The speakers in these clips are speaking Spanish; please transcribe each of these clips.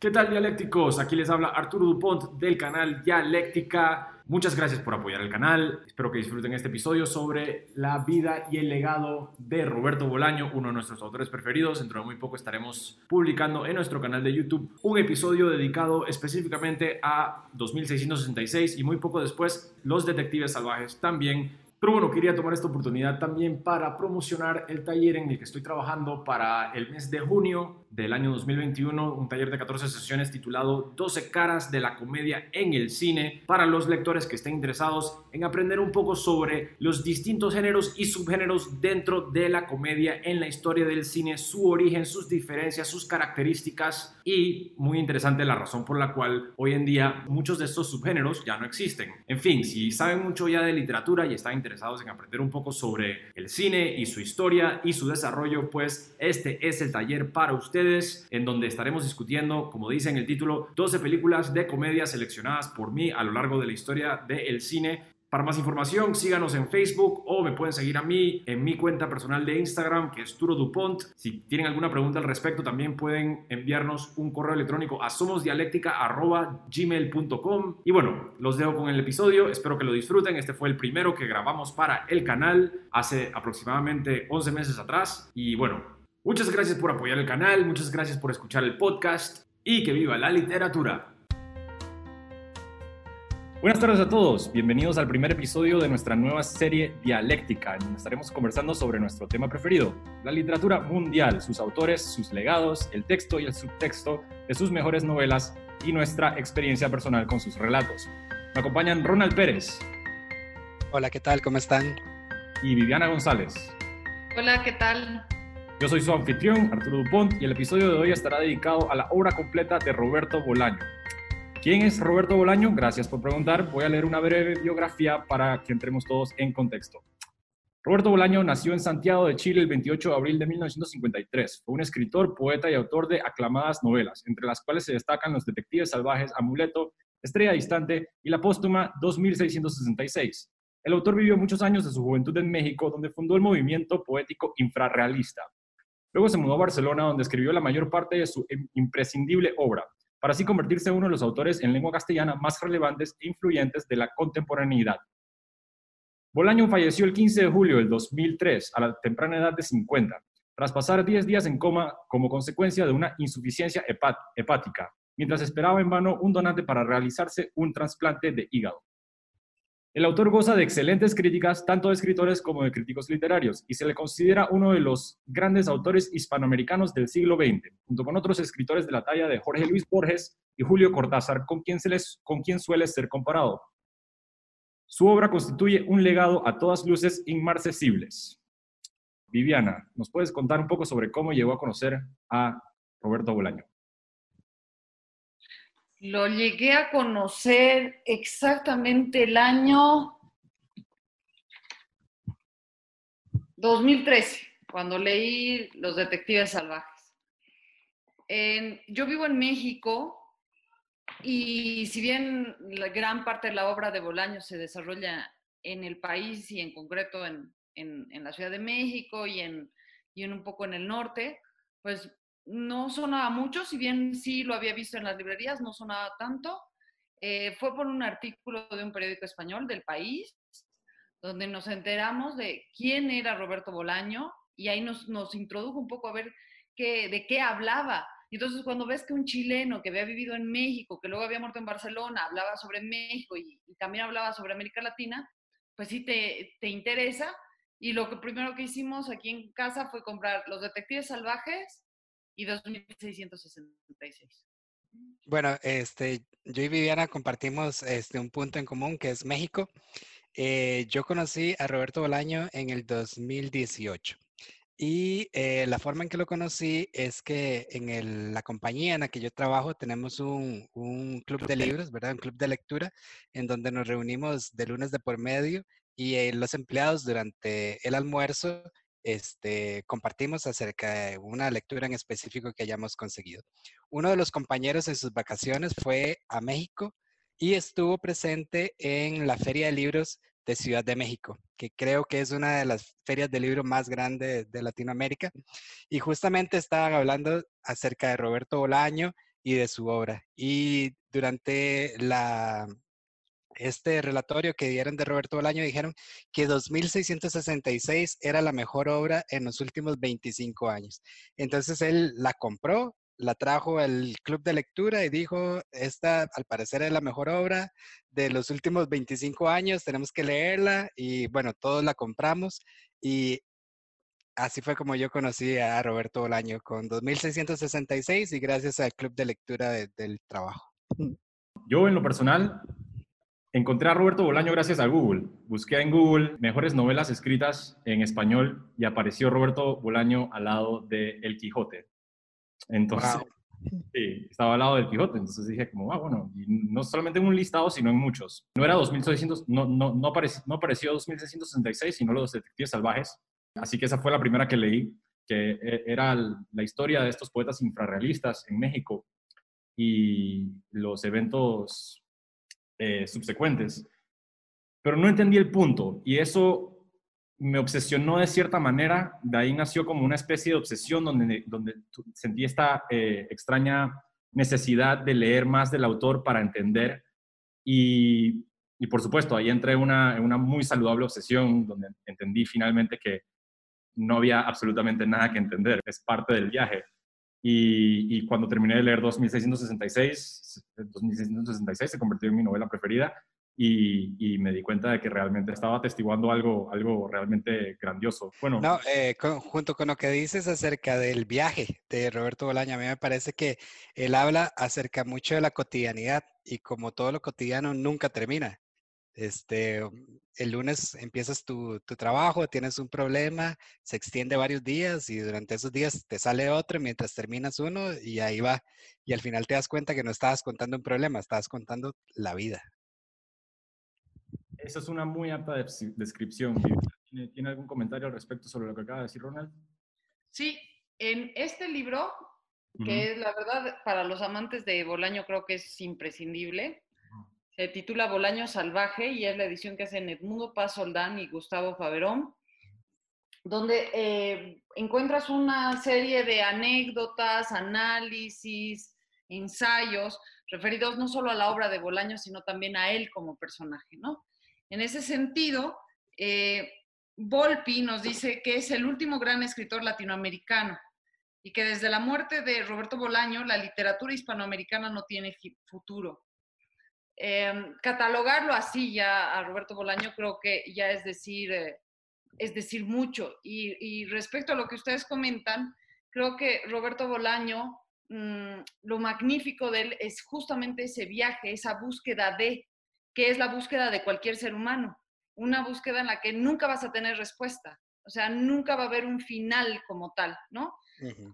¿Qué tal dialécticos? Aquí les habla Arturo Dupont del canal Dialéctica. Muchas gracias por apoyar el canal. Espero que disfruten este episodio sobre la vida y el legado de Roberto Bolaño, uno de nuestros autores preferidos. Dentro de muy poco estaremos publicando en nuestro canal de YouTube un episodio dedicado específicamente a 2666 y muy poco después Los Detectives Salvajes también pero bueno, quería tomar esta oportunidad también para promocionar el taller en el que estoy trabajando para el mes de junio del año 2021, un taller de 14 sesiones titulado 12 caras de la comedia en el cine para los lectores que estén interesados en aprender un poco sobre los distintos géneros y subgéneros dentro de la comedia en la historia del cine, su origen, sus diferencias, sus características y muy interesante la razón por la cual hoy en día muchos de estos subgéneros ya no existen. En fin, si saben mucho ya de literatura y están interesados en aprender un poco sobre el cine y su historia y su desarrollo, pues este es el taller para ustedes en donde estaremos discutiendo, como dice en el título, 12 películas de comedia seleccionadas por mí a lo largo de la historia del cine. Para más información, síganos en Facebook o me pueden seguir a mí en mi cuenta personal de Instagram, que es Turo Dupont. Si tienen alguna pregunta al respecto, también pueden enviarnos un correo electrónico a somosdialéctica.gmail.com. Y bueno, los dejo con el episodio. Espero que lo disfruten. Este fue el primero que grabamos para el canal hace aproximadamente 11 meses atrás. Y bueno, Muchas gracias por apoyar el canal, muchas gracias por escuchar el podcast y que viva la literatura. Buenas tardes a todos, bienvenidos al primer episodio de nuestra nueva serie Dialéctica, en donde estaremos conversando sobre nuestro tema preferido, la literatura mundial, sus autores, sus legados, el texto y el subtexto de sus mejores novelas y nuestra experiencia personal con sus relatos. Me acompañan Ronald Pérez. Hola, ¿qué tal? ¿Cómo están? Y Viviana González. Hola, ¿qué tal? Yo soy su anfitrión, Arturo Dupont, y el episodio de hoy estará dedicado a la obra completa de Roberto Bolaño. ¿Quién es Roberto Bolaño? Gracias por preguntar. Voy a leer una breve biografía para que entremos todos en contexto. Roberto Bolaño nació en Santiago de Chile el 28 de abril de 1953. Fue un escritor, poeta y autor de aclamadas novelas, entre las cuales se destacan Los Detectives Salvajes, Amuleto, Estrella Distante y la póstuma 2666. El autor vivió muchos años de su juventud en México, donde fundó el movimiento poético infrarrealista. Luego se mudó a Barcelona, donde escribió la mayor parte de su imprescindible obra, para así convertirse en uno de los autores en lengua castellana más relevantes e influyentes de la contemporaneidad. Bolaño falleció el 15 de julio del 2003, a la temprana edad de 50, tras pasar 10 días en coma como consecuencia de una insuficiencia hepática, mientras esperaba en vano un donante para realizarse un trasplante de hígado. El autor goza de excelentes críticas tanto de escritores como de críticos literarios y se le considera uno de los grandes autores hispanoamericanos del siglo XX, junto con otros escritores de la talla de Jorge Luis Borges y Julio Cortázar, con quien, se les, con quien suele ser comparado. Su obra constituye un legado a todas luces inmarcesibles. Viviana, ¿nos puedes contar un poco sobre cómo llegó a conocer a Roberto Bolaño? Lo llegué a conocer exactamente el año 2013, cuando leí Los Detectives Salvajes. yo vivo en México y si bien la gran parte de la obra de Bolaño se desarrolla en el país y en concreto en, la Ciudad de México y en, y en un poco en el norte, pues no sonaba mucho, si bien sí lo había visto en las librerías, no sonaba tanto. Eh, fue por un artículo de un periódico español del país, donde nos enteramos de quién era Roberto Bolaño y ahí nos, introdujo un poco a ver qué, de qué hablaba. Y entonces cuando ves que un chileno que había vivido en México, que luego había muerto en Barcelona, hablaba sobre México y, también hablaba sobre América Latina, pues sí te, te interesa. Y lo que primero que hicimos aquí en casa fue comprar Los Detectives Salvajes y 2.666. Bueno, este, yo y Viviana compartimos este, un punto en común que es México. Eh, yo conocí a Roberto Bolaño en el 2018 y eh, la forma en que lo conocí es que en la compañía en la que yo trabajo tenemos un, un, club de libros, ¿verdad? Un club de lectura en donde nos reunimos de lunes de por medio y eh, los empleados durante el almuerzo este, compartimos acerca de una lectura en específico que hayamos conseguido. Uno de los compañeros en sus vacaciones fue a México y estuvo presente en la Feria de Libros de Ciudad de México, que creo que es una de las ferias de libros más grandes de Latinoamérica. Y justamente estaban hablando acerca de Roberto Bolaño y de su obra. Y durante la, este relatorio que dieron de Roberto Bolaño dijeron que 2666 era la mejor obra en los últimos 25 años. Entonces él la compró, la trajo al club de lectura y dijo, esta al parecer es la mejor obra de los últimos 25 años, tenemos que leerla y bueno, todos la compramos y así fue como yo conocí a Roberto Bolaño con 2666 y gracias al club de lectura del trabajo. Yo en lo personal encontré a Roberto Bolaño gracias a Google. Busqué en Google mejores novelas escritas en español y apareció Roberto Bolaño al lado de El Quijote. Entonces, sí, estaba al lado del Quijote. Entonces dije como, ah, bueno, y no solamente en un listado, sino en muchos. No era 2600, no, no, no, apareció, no apareció 2666, sino los detectives salvajes. Así que esa fue la primera que leí, que e, era la historia de estos poetas infrarrealistas en México y los eventos eh, subsecuentes. Pero no entendí el punto y eso me obsesionó de cierta manera. De ahí nació como una especie de obsesión donde, donde sentí esta eh, extraña necesidad de leer más del autor para entender. Y, y por supuesto, ahí entré en una, una muy saludable obsesión donde entendí finalmente que no había absolutamente nada que entender, es parte del viaje. Y, cuando terminé de leer 2666, 2666 se convirtió en mi novela preferida y, me di cuenta de que realmente estaba atestiguando algo, algo realmente grandioso. Bueno, no, eh, junto con lo que dices acerca del viaje de Roberto Bolaño, a mí me parece que él habla acerca mucho de la cotidianidad y como todo lo cotidiano nunca termina. Este, el lunes empiezas tu, trabajo, tienes un problema, se extiende varios días y durante esos días te sale otro mientras terminas uno y ahí va. Y al final te das cuenta que no estabas contando un problema, estabas contando la vida. Esa es una muy apta descripción. ¿Tiene, algún comentario al respecto sobre lo que acaba de decir Ronald? Sí, en este libro, que es la verdad para los amantes de Bolaño creo que es imprescindible, se titula Bolaño Salvaje y es la edición que hacen Edmundo Paz Soldán y Gustavo Faberón, donde eh, encuentras una serie de anécdotas, análisis, ensayos referidos no solo a la obra de Bolaño, sino también a él como personaje, ¿no? En ese sentido, eh, Volpi nos dice que es el último gran escritor latinoamericano y que desde la muerte de Roberto Bolaño la literatura hispanoamericana no tiene futuro. Em, catalogarlo así ya a Roberto Bolaño creo que ya es decir, eh, es decir mucho. Y, respecto a lo que ustedes comentan, creo que Roberto Bolaño, mm, lo magnífico de él es justamente ese viaje, esa búsqueda de, que es la búsqueda de cualquier ser humano, una búsqueda en la que nunca vas a tener respuesta, o sea, nunca va a haber un final como tal, ¿no?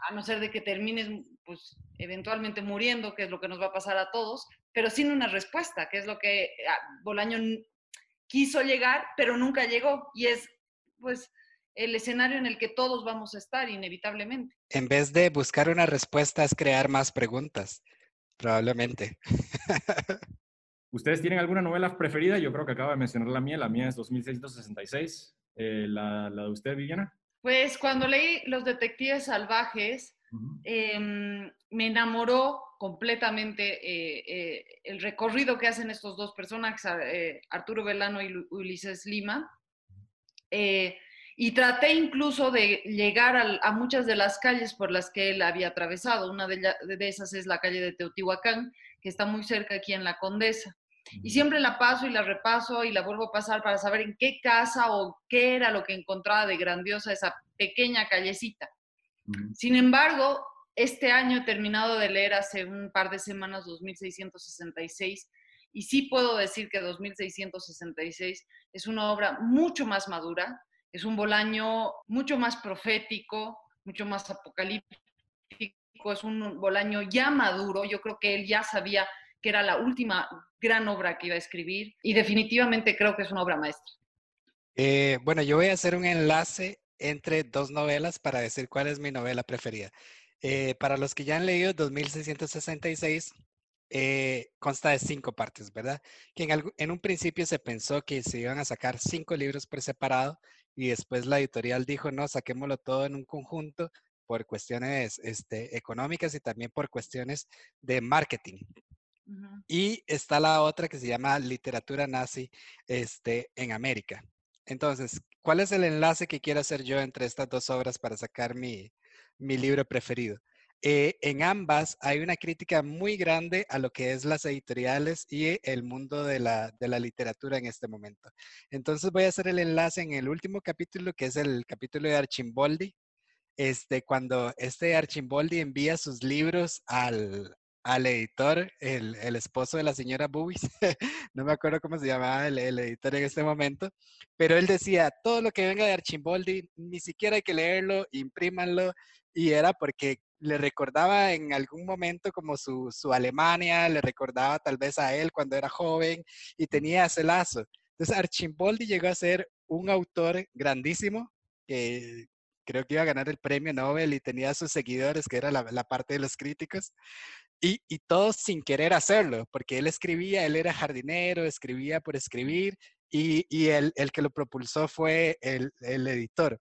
A no ser de que termines, pues, eventualmente muriendo, que es lo que nos va a pasar a todos, pero sin una respuesta, que es lo que ah, Bolaño quiso llegar, pero nunca llegó. Y es, pues, el escenario en el que todos vamos a estar, inevitablemente. En vez de buscar una respuesta, es crear más preguntas, probablemente. ¿Ustedes tienen alguna novela preferida? Yo creo que acaba de mencionar la mía. La mía es 2666. Eh, la, ¿La de usted, Viviana? Pues cuando leí Los Detectives Salvajes, em, me enamoró completamente eh, eh, el recorrido que hacen estos dos personajes, eh, Arturo Velano y Ulises Lima. y traté incluso de llegar a, muchas de las calles por las que él había atravesado. Una de, esas es la calle de Teotihuacán, que está muy cerca aquí en La Condesa. Y siempre la paso y la repaso y la vuelvo a pasar para saber en qué casa o qué era lo que encontraba de grandiosa esa pequeña callecita. Sin embargo, este año he terminado de leer hace un par de semanas 2666 y sí puedo decir que 2666 es una obra mucho más madura, es un Bolaño mucho más profético, mucho más apocalíptico, es un Bolaño ya maduro, yo creo que él ya sabía que era la última gran obra que iba a escribir y definitivamente creo que es una obra maestra. Eh, bueno, yo voy a hacer un enlace entre dos novelas para decir cuál es mi novela preferida. Eh, para los que ya han leído 2666, eh, consta de cinco partes, ¿verdad? Que en, un principio se pensó que se iban a sacar cinco libros por separado y después la editorial dijo, no, saquémoslo todo en un conjunto por cuestiones este, económicas y también por cuestiones de marketing. Y está la otra que se llama literatura nazi este, en América. Entonces, ¿cuál es el enlace que quiero hacer yo entre estas dos obras para sacar mi, mi libro preferido? Eh, en ambas hay una crítica muy grande a lo que es las editoriales y el mundo de la, de la, literatura en este momento. Entonces voy a hacer el enlace en el último capítulo, que es el capítulo de Archimboldi, este, cuando este Archimboldi envía sus libros al, al editor, el, el, esposo de la señora Bubis, no me acuerdo cómo se llamaba el, editor en este momento, pero él decía, todo lo que venga de Archimboldi, ni siquiera hay que leerlo, imprímanlo, y era porque le recordaba en algún momento como su, su Alemania, le recordaba tal vez a él cuando era joven y tenía ese lazo. Entonces Archimboldi llegó a ser un autor grandísimo, que creo que iba a ganar el premio Nobel y tenía sus seguidores, que era la, la parte de los críticos, y, y, todos sin querer hacerlo, porque él escribía, él era jardinero, escribía por escribir, y, el, el, que lo propulsó fue el, el, editor.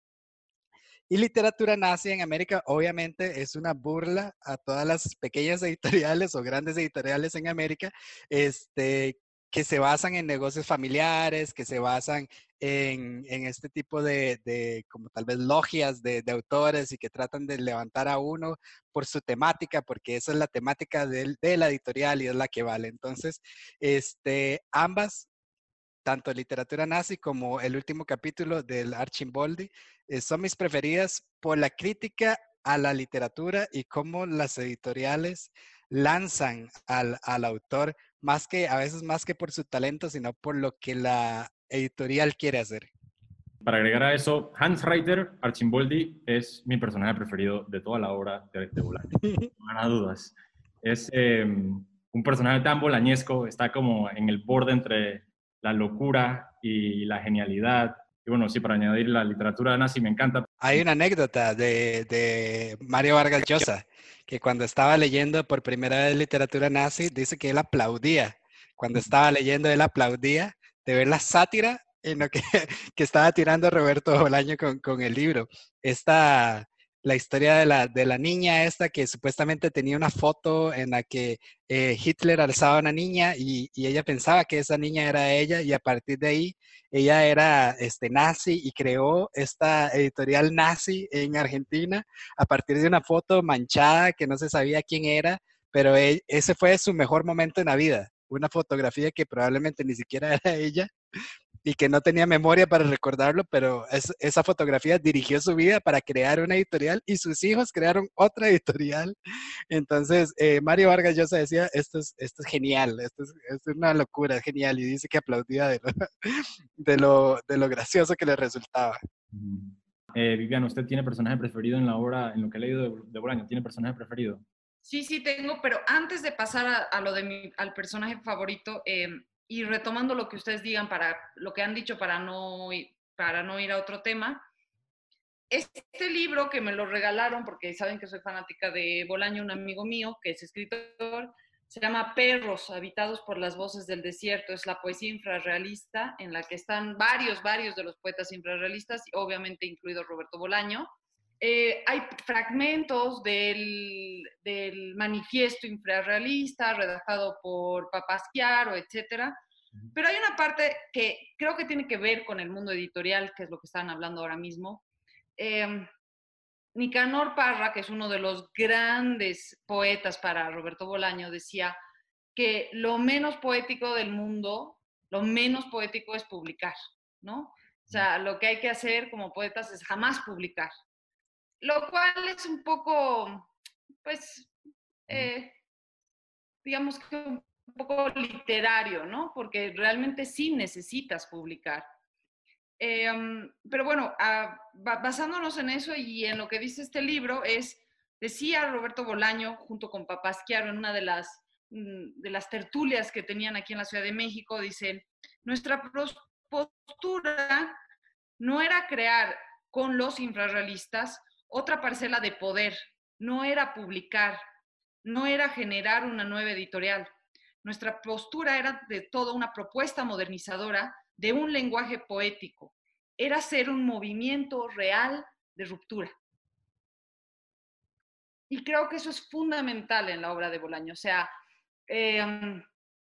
Y literatura nazi en América obviamente es una burla a todas las pequeñas editoriales o grandes editoriales en América, este, que se basan en negocios familiares, que se basan en, en este tipo de, de, como tal vez logias de, de, autores y que tratan de levantar a uno por su temática, porque esa es la temática de, de la editorial y es la que vale. Entonces, este, ambas tanto literatura nazi como el último capítulo del Archimboldi, eh, son mis preferidas por la crítica a la literatura y cómo las editoriales lanzan al, al autor más que, a veces más que por su talento, sino por lo que la editorial quiere hacer. Para agregar a eso, Hans Reiter, Archimboldi, es mi personaje preferido de toda la obra de, de Bolaño. No hay dudas. Es eh, un personaje tan bolañesco, está como en el borde entre la locura y la genialidad. Y bueno, sí, para añadir la literatura nazi me encanta. Hay una anécdota de, de Mario Vargas Llosa que cuando estaba leyendo por primera vez literatura nazi, dice que él aplaudía. Cuando estaba leyendo, él aplaudía de ver la sátira en lo que, que estaba tirando Roberto Bolaño con, con, el libro. Esta, la historia de la, de la niña esta que supuestamente tenía una foto en la que eh, Hitler alzaba a una niña y, y, ella pensaba que esa niña era ella y a partir de ahí ella era este, nazi y creó esta editorial nazi en Argentina a partir de una foto manchada que no se sabía quién era, pero él, ese fue su mejor momento en la vida. Una fotografía que probablemente ni siquiera era ella, y que no tenía memoria para recordarlo, pero es, esa fotografía dirigió su vida para crear una editorial y sus hijos crearon otra editorial. Entonces, eh, Mario Vargas Llosa decía, esto es, esto es genial, esto es, esto es, una locura, es genial, y dice que aplaudía de lo, de lo, de lo gracioso que le resultaba. Eh, Viviana, ¿usted tiene personaje preferido en la obra, en lo que ha leído de, de Bolaño? ¿Tiene personaje preferido? Sí, sí tengo, pero antes de pasar a, a lo de mi, al personaje favorito, eh, y retomando lo que ustedes digan para lo que han dicho para no, para no ir a otro tema, este libro que me lo regalaron, porque saben que soy fanática de Bolaño, un amigo mío que es escritor, se llama Perros habitados por las voces del desierto. Es la poesía infrarrealista en la que están varios, varios de los poetas infrarrealistas, obviamente incluido Roberto Bolaño. Eh, hay fragmentos del, del, manifiesto infrarrealista redactado por Papasquiaro, etcétera. Pero hay una parte que creo que tiene que ver con el mundo editorial, que es lo que están hablando ahora mismo. Eh, Nicanor Parra, que es uno de los grandes poetas para Roberto Bolaño, decía que lo menos poético del mundo, lo menos poético es publicar, ¿no? O sea, lo que hay que hacer como poetas es jamás publicar lo cual es un poco, pues, eh, digamos que un poco literario, ¿no? Porque realmente sí necesitas publicar. Eh, pero bueno, uh, basándonos en eso y en lo que dice este libro, es, decía Roberto Bolaño, junto con Papasquiaro, en una de las, mm, de las tertulias que tenían aquí en la Ciudad de México, dicen, nuestra postura no era crear con los infrarrealistas otra parcela de poder, no era publicar, no era generar una nueva editorial. Nuestra postura era de toda una propuesta modernizadora de un lenguaje poético. Era ser un movimiento real de ruptura. y creo que eso es fundamental en la obra de Bolaño. O sea, em,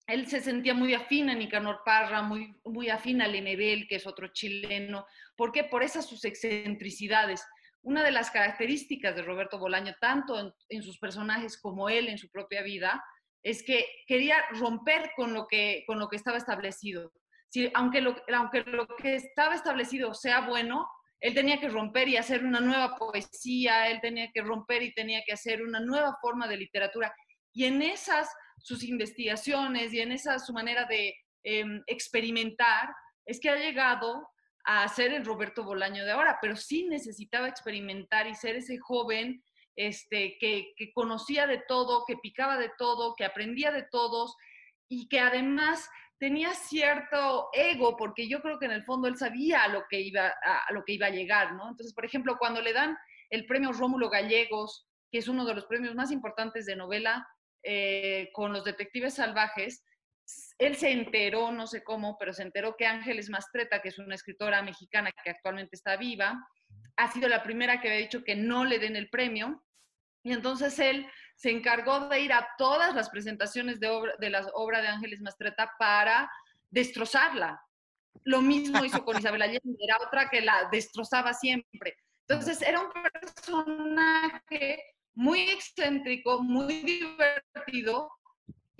él se sentía muy afín a Nicanor Parra, muy, muy afín a Lemebel, que es otro chileno. ¿Por qué? Por esas sus excentricidades. Una de las características de Roberto Bolaño, tanto en, sus personajes como él en su propia vida, es que quería romper con lo que, con lo que estaba establecido. Si, aunque, lo, aunque lo que estaba establecido sea bueno, él tenía que romper y hacer una nueva poesía, él tenía que romper y tenía que hacer una nueva forma de literatura. Y en esas sus investigaciones y en esa su manera de em, experimentar, es que ha llegado a ser el Roberto Bolaño de ahora, pero sí necesitaba experimentar y ser ese joven este, que, conocía de todo, que picaba de todo, que aprendía de todos y que además tenía cierto ego, porque yo creo que en el fondo él sabía a lo que iba a, lo que iba a llegar, ¿no? Entonces, por ejemplo, cuando le dan el premio Rómulo Gallegos, que es uno de los premios más importantes de novela, eh, con los detectives salvajes, él se enteró, no sé cómo, pero se enteró que Ángeles Mastreta, que es una escritora mexicana que actualmente está viva, ha sido la primera que había dicho que no le den el premio. Y entonces él se encargó de ir a todas las presentaciones de, obra, de la obra de Ángeles Mastreta para destrozarla. Lo mismo hizo con Isabel Allende, era otra que la destrozaba siempre. Entonces era un personaje muy excéntrico, muy divertido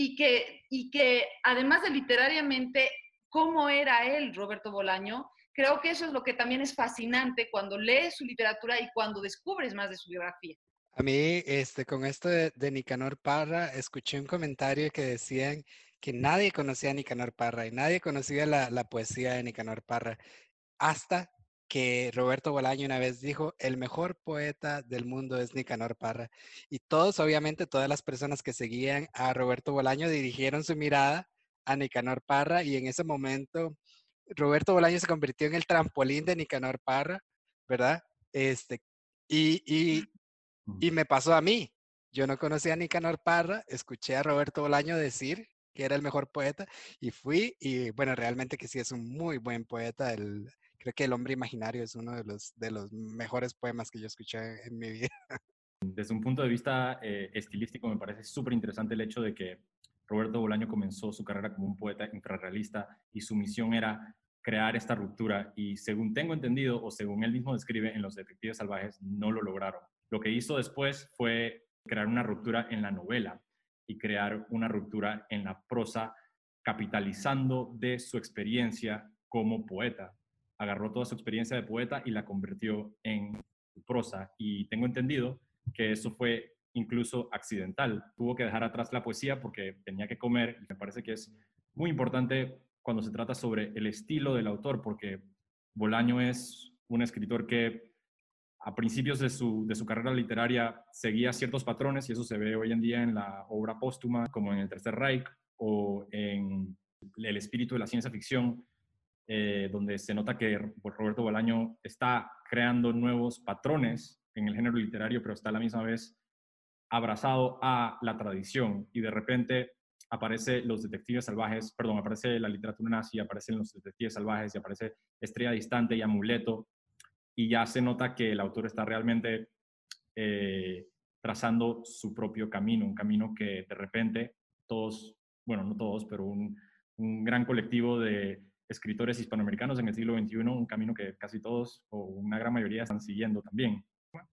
y que, y que además de literariamente, cómo era él, Roberto Bolaño, creo que eso es lo que también es fascinante cuando lees su literatura y cuando descubres más de su biografía. A mí, este, con esto de, Nicanor Parra, escuché un comentario que decían que nadie conocía a Nicanor Parra y nadie conocía la, la poesía de Nicanor Parra hasta que Roberto Bolaño una vez dijo, el mejor poeta del mundo es Nicanor Parra. Y todos, obviamente, todas las personas que seguían a Roberto Bolaño dirigieron su mirada a Nicanor Parra y en ese momento Roberto Bolaño se convirtió en el trampolín de Nicanor Parra, ¿verdad? Este, y, y, y me pasó a mí. Yo no conocía a Nicanor Parra, escuché a Roberto Bolaño decir que era el mejor poeta y fui y bueno, realmente que sí es un muy buen poeta, el, creo que El hombre imaginario es uno de los, de los mejores poemas que yo escuché en mi vida. Desde un punto de vista eh, estilístico me parece súper interesante el hecho de que Roberto Bolaño comenzó su carrera como un poeta infrarrealista y su misión era crear esta ruptura y según tengo entendido o según él mismo describe en Los Detectives Salvajes no lo lograron. Lo que hizo después fue crear una ruptura en la novela y crear una ruptura en la prosa capitalizando de su experiencia como poeta agarró toda su experiencia de poeta y la convirtió en prosa. Y tengo entendido que eso fue incluso accidental. Tuvo que dejar atrás la poesía porque tenía que comer. Y me parece que es muy importante cuando se trata sobre el estilo del autor, porque Bolaño es un escritor que a principios de su, de su carrera literaria seguía ciertos patrones y eso se ve hoy en día en la obra póstuma, como en El Tercer Reich o en El espíritu de la ciencia ficción, eh, donde se nota que Roberto Bolaño está creando nuevos patrones en el género literario, pero está a la misma vez abrazado a la tradición. Y de repente aparece los detectives salvajes, perdón, aparece la literatura nazi, aparecen los detectives salvajes y aparece Estrella Distante y Amuleto. Y ya se nota que el autor está realmente eh, trazando su propio camino, un camino que de repente todos, bueno, no todos, pero un gran colectivo de escritores hispanoamericanos en el siglo XXI, un camino que casi todos o una gran mayoría están siguiendo también.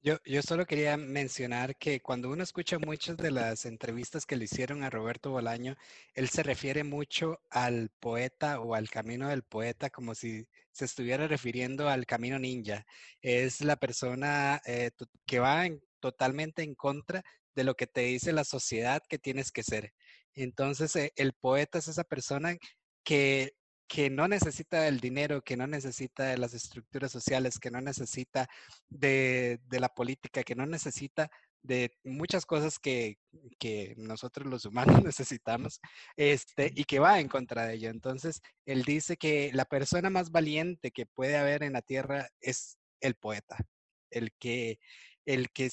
Yo, yo solo quería mencionar que cuando uno escucha muchas de las entrevistas que le hicieron a Roberto Bolaño, él se refiere mucho al poeta o al camino del poeta como si se estuviera refiriendo al camino ninja. Es la persona eh, que va totalmente en contra de lo que te dice la sociedad que tienes que ser. Entonces, eh, el poeta es esa persona que que no necesita el dinero, que no necesita de las estructuras sociales, que no necesita de, la política, que no necesita de muchas cosas que, nosotros los humanos necesitamos, este, y que va en contra de ello. Entonces, él dice que la persona más valiente que puede haber en la tierra es el poeta, el que, el que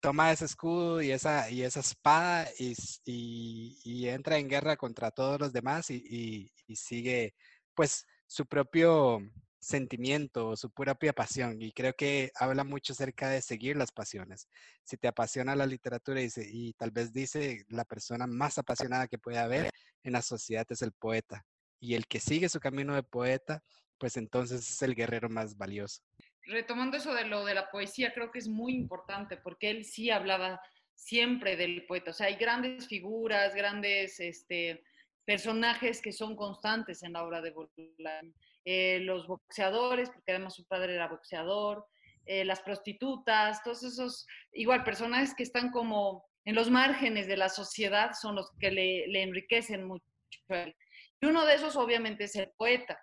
toma ese escudo y esa, y esa espada y, entra en guerra contra todos los demás y, y sigue pues su propio, sentimiento su propia pasión. Y creo que habla mucho acerca de seguir las pasiones. Si te apasiona la literatura y, y tal vez dice la persona más apasionada que puede haber en la sociedad es el poeta. Y el que sigue su camino de poeta, pues entonces es el guerrero más valioso. Retomando eso de lo de la poesía, creo que es muy importante porque él sí hablaba siempre del poeta. O sea, hay grandes figuras, grandes este, personajes que son constantes en la obra de Bolaño. Eh, los boxeadores, porque además su padre era boxeador, eh, las prostitutas, todos esos, igual, personajes que están como en los márgenes de la sociedad son los que le, enriquecen mucho. Y uno de esos obviamente es el poeta.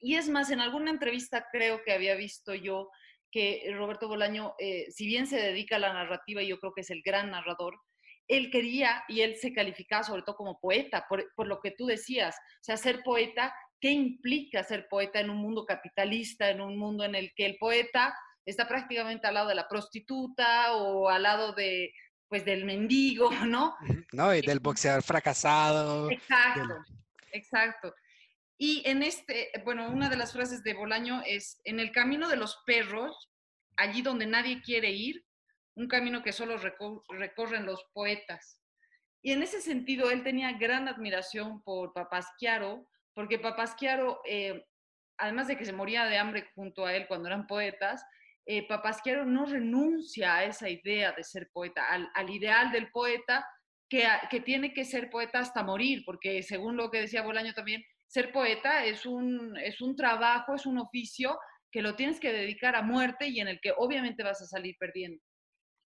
Y es más, en alguna entrevista creo que había visto yo que Roberto Bolaño, eh, si bien se dedica a la narrativa, yo creo que es el gran narrador, él quería y él se calificaba sobre todo como poeta, por, por, lo que tú decías, o sea, ser poeta, ¿qué implica ser poeta en un mundo capitalista, en un mundo en el que el poeta está prácticamente al lado de la prostituta o al lado de, pues, del mendigo, ¿no? No, y del boxeador fracasado. Exacto, exacto. Y en este, bueno, una de las frases de Bolaño es, en el camino de los perros, allí donde nadie quiere ir, un camino que solo recorren los poetas. Y en ese sentido, él tenía gran admiración por Papasquiaro, porque Papasquiaro, eh, además de que se moría de hambre junto a él cuando eran poetas, eh, Papasquiaro no renuncia a esa idea de ser poeta, al, al ideal del poeta que, que, tiene que ser poeta hasta morir, porque según lo que decía Bolaño también, ser poeta es un, es un trabajo, es un oficio que lo tienes que dedicar a muerte y en el que obviamente vas a salir perdiendo.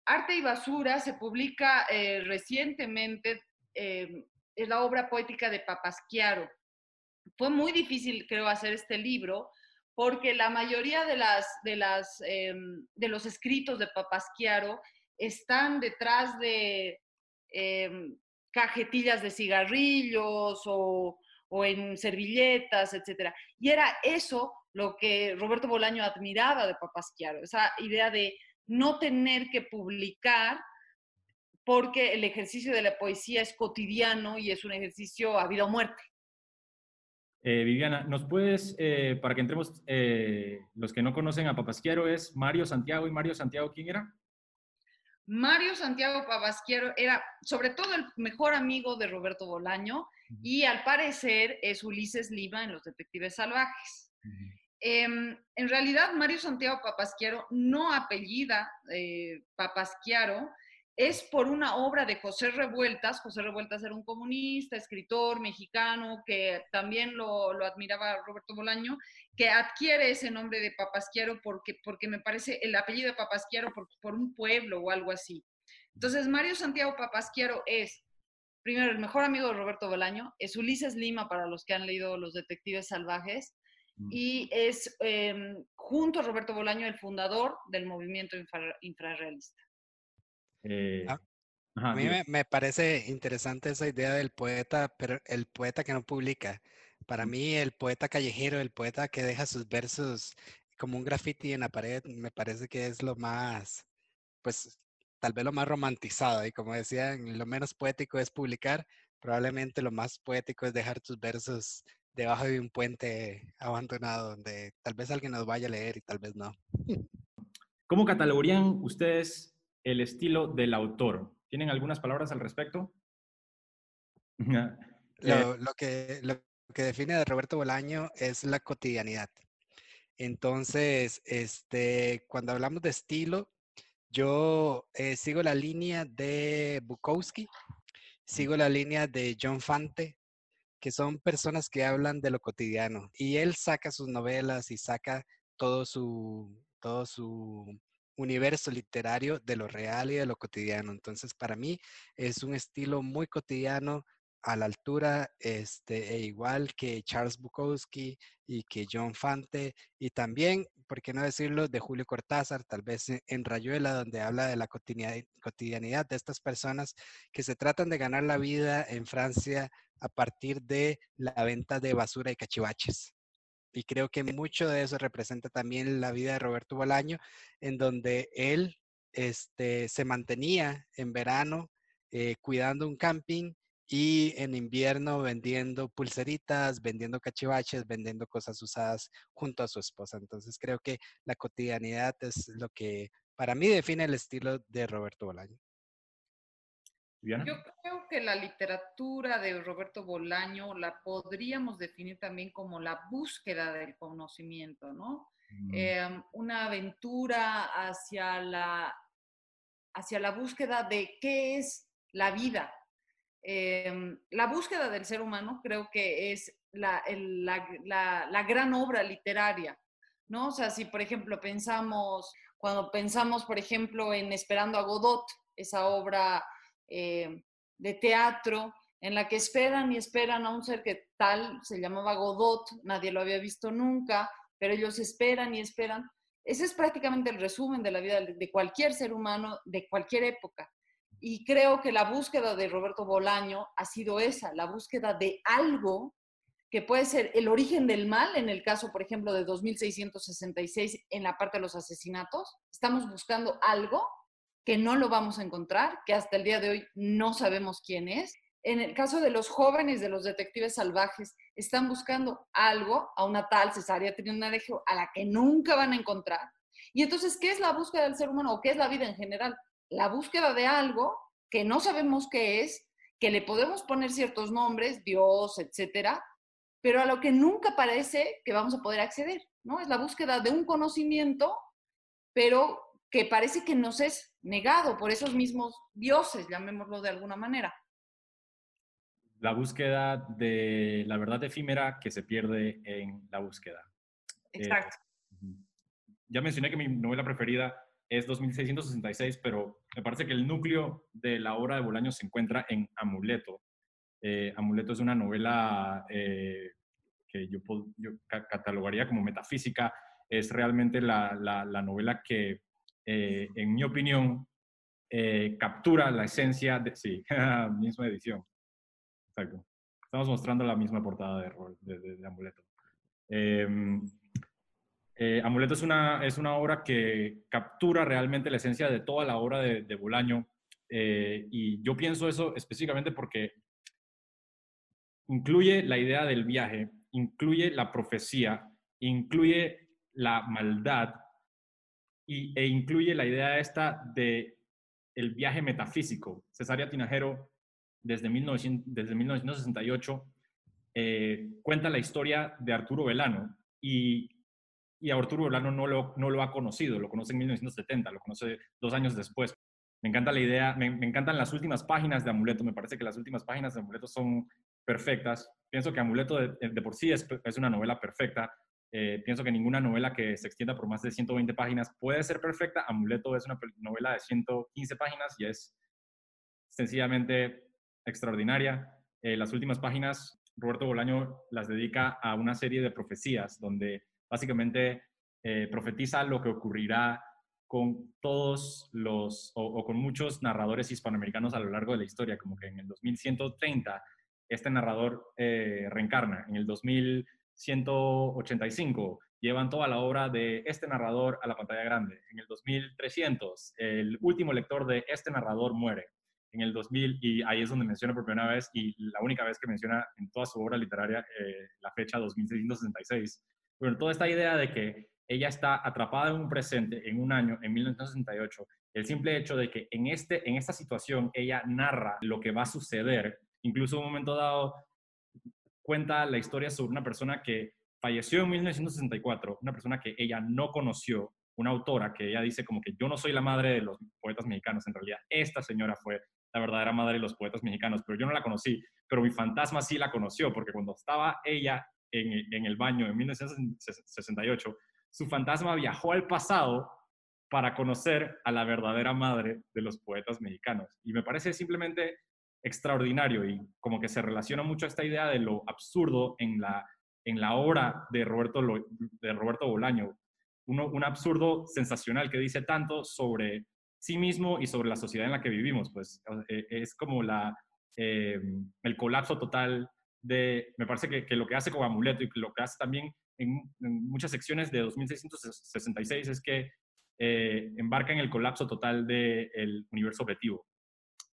Arte y Basura se publica eh, recientemente, eh, es la obra poética de Papasquiaro. Fue muy difícil, creo, hacer este libro porque la mayoría de, las, de, las, eh, de los escritos de Papasquiaro están detrás de eh, cajetillas de cigarrillos o, o en servilletas, etcétera. Y era eso lo que Roberto Bolaño admiraba de Papasquiaro, esa idea de no tener que publicar porque el ejercicio de la poesía es cotidiano y es un ejercicio a vida o muerte. Eh, Viviana, ¿nos puedes, eh, para que entremos, eh, los que no conocen a Papasquiaro, es Mario Santiago y Mario Santiago, ¿quién era? Mario Santiago Papasquiaro era sobre todo el mejor amigo de Roberto Bolaño y al parecer es Ulises Lima en Los Detectives Salvajes. Eh, en realidad, Mario Santiago Papasquiaro no apellida eh, es por una obra de José Revueltas. José Revueltas era un comunista, escritor mexicano, que también lo, admiraba Roberto Bolaño, que adquiere ese nombre de Papasquiaro porque, porque me parece el apellido de Papasquiaro por, un pueblo o algo así. Entonces, Mario Santiago Papasquiaro es primero, el mejor amigo de Roberto Bolaño, es Ulises Lima para los que han leído Los Detectives Salvajes. Y es, eh, junto a Roberto Bolaño, el fundador del movimiento infra, infrarrealista. Eh, ah, ajá, a mí me, me, parece interesante esa idea del poeta, pero el poeta que no publica. Para mí, el poeta callejero, el poeta que deja sus versos como un graffiti en la pared, me parece que es lo más, pues, tal vez lo más romantizado. Y como decían, lo menos poético es publicar, probablemente lo más poético es dejar tus versos debajo de un puente abandonado donde tal vez alguien nos vaya a leer y tal vez no. ¿Cómo catalogarían ustedes el estilo del autor? ¿Tienen algunas palabras al respecto? lo, lo, que, lo que define a Roberto Bolaño es la cotidianidad. Entonces, este, cuando hablamos de estilo, yo eh, sigo la línea de Bukowski, sigo la línea de John Fante, que son personas que hablan de lo cotidiano. Y él saca sus novelas y saca todo su, todo su universo literario de lo real y de lo cotidiano. Entonces, para mí es un estilo muy cotidiano, a la altura, este, e igual que Charles Bukowski y que John Fante, y también, por qué no decirlo, de Julio Cortázar, tal vez en Rayuela, donde habla de la cotidianidad de estas personas que se tratan de ganar la vida en Francia a partir de la venta de basura y cachivaches. Y creo que mucho de eso representa también la vida de Roberto Bolaño, en donde él este, se mantenía en verano eh, cuidando un camping y en invierno vendiendo pulseritas, vendiendo cachivaches, vendiendo cosas usadas junto a su esposa. Entonces creo que la cotidianidad es lo que para mí define el estilo de Roberto Bolaño. Yo creo que la literatura de Roberto Bolaño la podríamos definir también como la búsqueda del conocimiento, ¿no? Mm. Em, una aventura hacia la, hacia la búsqueda de qué es la vida, Em, la búsqueda del ser humano creo que es la, gran obra literaria, ¿no? O sea, si por ejemplo pensamos, cuando pensamos por ejemplo en Esperando a Godot, esa obra eh, de teatro en la que esperan y esperan a un ser que tal se llamaba Godot, nadie lo había visto nunca, pero ellos esperan y esperan. Ese es prácticamente el resumen de la vida de cualquier ser humano de cualquier época. Y creo que la búsqueda de Roberto Bolaño ha sido esa, la búsqueda de algo que puede ser el origen del mal, en el caso, por ejemplo, de 2666, en la parte de los asesinatos. Estamos buscando algo que no lo vamos a encontrar, que hasta el día de hoy no sabemos quién es. En el caso de los jóvenes, de los detectives salvajes, están buscando algo, a una tal Cesárea Trinarejo, a la que nunca van a encontrar. Y entonces, ¿qué es la búsqueda del ser humano o qué es la vida en general? La búsqueda de algo que no sabemos qué es, que le podemos poner ciertos nombres, Dios, etcétera, pero a lo que nunca parece que vamos a poder acceder, ¿no? Es la búsqueda de un conocimiento, pero que parece que nos es negado por esos mismos dioses, llamémoslo de alguna manera. La búsqueda de la verdad efímera que se pierde en la búsqueda. Exacto. ya mencioné que mi novela preferida es 2666, pero me parece que el núcleo de la obra de Bolaño se encuentra en Amuleto. Eh, Amuleto es una novela eh, que yo, catalogaría como metafísica. Es realmente la, novela que, eh, en mi opinión, captura la esencia de... Sí, misma edición. Exacto. Estamos mostrando la misma portada de, de, de Amuleto. Eh, Amuleto es una, es una obra que captura realmente la esencia de toda la obra de, de Bolaño eh, y yo pienso eso específicamente porque incluye la idea del viaje, incluye la profecía, incluye la maldad y, e incluye la idea esta de el viaje metafísico. Cesárea Tinajero, desde, 1900, desde 1968, eh, cuenta la historia de Arturo Velano y y Arturo Bolano no lo, no lo ha conocido, lo conoce en 1970, lo conoce dos años después. Me encanta la idea, me, encantan las últimas páginas de Amuleto, me parece que las últimas páginas de Amuleto son perfectas. Pienso que Amuleto de, por sí es, es, una novela perfecta. Eh, pienso que ninguna novela que se extienda por más de 120 páginas puede ser perfecta. Amuleto es una novela de 115 páginas y es sencillamente extraordinaria. Eh, las últimas páginas, Roberto Bolaño las dedica a una serie de profecías donde básicamente eh, profetiza lo que ocurrirá con todos los, o, con muchos narradores hispanoamericanos a lo largo de la historia, como que en el 2130 este narrador eh, reencarna, en el 2185 llevan toda la obra de este narrador a la pantalla grande, en el 2300 el último lector de este narrador muere, en el 2000, y ahí es donde menciona por primera vez, y la única vez que menciona en toda su obra literaria eh, la fecha 2666, bueno, toda esta idea de que ella está atrapada en un presente, en un año, en 1968, el simple hecho de que en, este, en esta situación ella narra lo que va a suceder, incluso en un momento dado cuenta la historia sobre una persona que falleció en 1964, una persona que ella no conoció, una autora que ella dice como que yo no soy la madre de los poetas mexicanos, en realidad esta señora fue la verdadera madre de los poetas mexicanos, pero yo no la conocí, pero mi fantasma sí la conoció, porque cuando estaba ella en, el baño en 1968, su fantasma viajó al pasado para conocer a la verdadera madre de los poetas mexicanos. Y me parece simplemente extraordinario y como que se relaciona mucho a esta idea de lo absurdo en la, en la obra de Roberto, de Roberto Bolaño. Uno, un absurdo sensacional que dice tanto sobre sí mismo y sobre la sociedad en la que vivimos. Pues eh, es como la, eh, el colapso total me parece que, lo que hace con Amuleto y lo que hace también en, muchas secciones de 2666 es que eh, embarca en el colapso total del universo objetivo.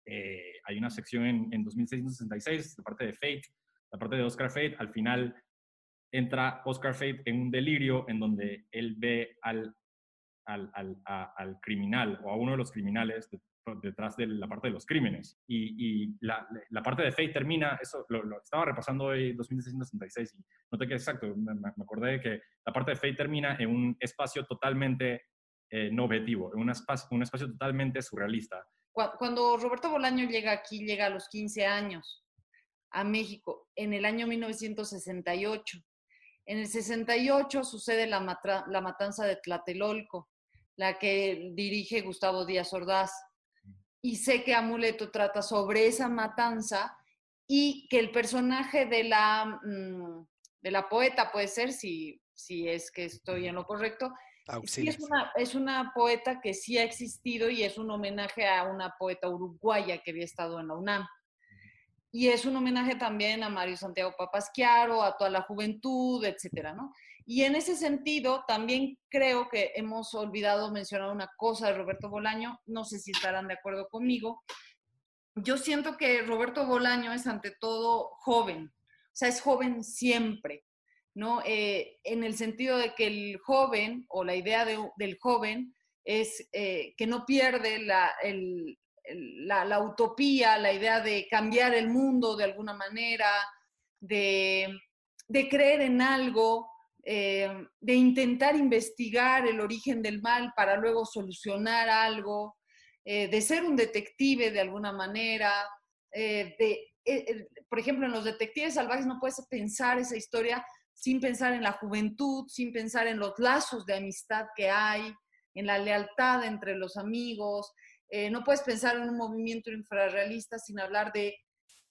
eh, hay una sección en, en 2666, la parte de Fate, la parte de Oscar Fate, al final entra Oscar Fate en un delirio en donde él ve al, al, al, al criminal o a uno de los criminales detrás de la parte de los crímenes. Y, y la, la, parte de Fate termina, eso lo, estaba repasando hoy 2666 y noté que exacto, me, me, acordé que la parte de Fate termina en un espacio totalmente eh, no objetivo, en un espacio, un espacio totalmente surrealista. Cuando Roberto Bolaño llega aquí, llega a los 15 años a México, en el año 1968. En el 68 sucede la, la matanza de Tlatelolco, la que dirige Gustavo Díaz Ordaz y sé que Amuleto trata sobre esa matanza y que el personaje de la, mm, de la poeta puede ser, si, si es que estoy en lo correcto, sí es, una, es una poeta que sí ha existido y es un homenaje a una poeta uruguaya que había estado en la UNAM. Y es un homenaje también a Mario Santiago Papasquiaro, a toda la juventud, etcétera, ¿no? Y en ese sentido, también creo que hemos olvidado mencionar una cosa de Roberto Bolaño, no sé si estarán de acuerdo conmigo. Yo siento que Roberto Bolaño es ante todo joven, o sea, es joven siempre, ¿no? Eh, en el sentido de que el joven o la idea del joven es eh, que no pierde la, la, utopía, la idea de cambiar el mundo de alguna manera, de, de creer en algo, eh, de intentar investigar el origen del mal para luego solucionar algo, eh, de ser un detective de alguna manera, eh, de, por ejemplo, en los detectives salvajes no puedes pensar esa historia sin pensar en la juventud, sin pensar en los lazos de amistad que hay, en la lealtad entre los amigos. no puedes pensar en un movimiento infrarrealista sin hablar de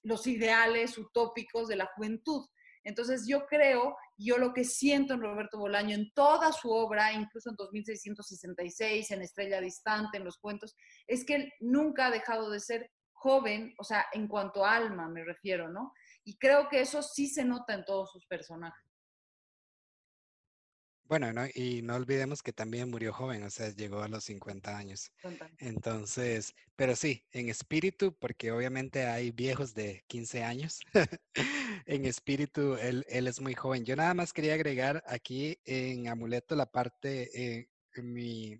los ideales utópicos de la juventud. Entonces yo creo, yo lo que siento en Roberto Bolaño, en toda su obra, incluso en 2666, en Estrella Distante, en los cuentos, es que él nunca ha dejado de ser joven, o sea, en cuanto a alma me refiero, ¿no? Y creo que eso sí se nota en todos sus personajes. Bueno, y no olvidemos que también murió joven, o sea, llegó a los 50 años. Entonces, pero sí, en espíritu, porque obviamente hay viejos de 15 años, en espíritu él, él, es muy joven. Yo nada más quería agregar aquí en Amuleto la parte, eh, en, mi,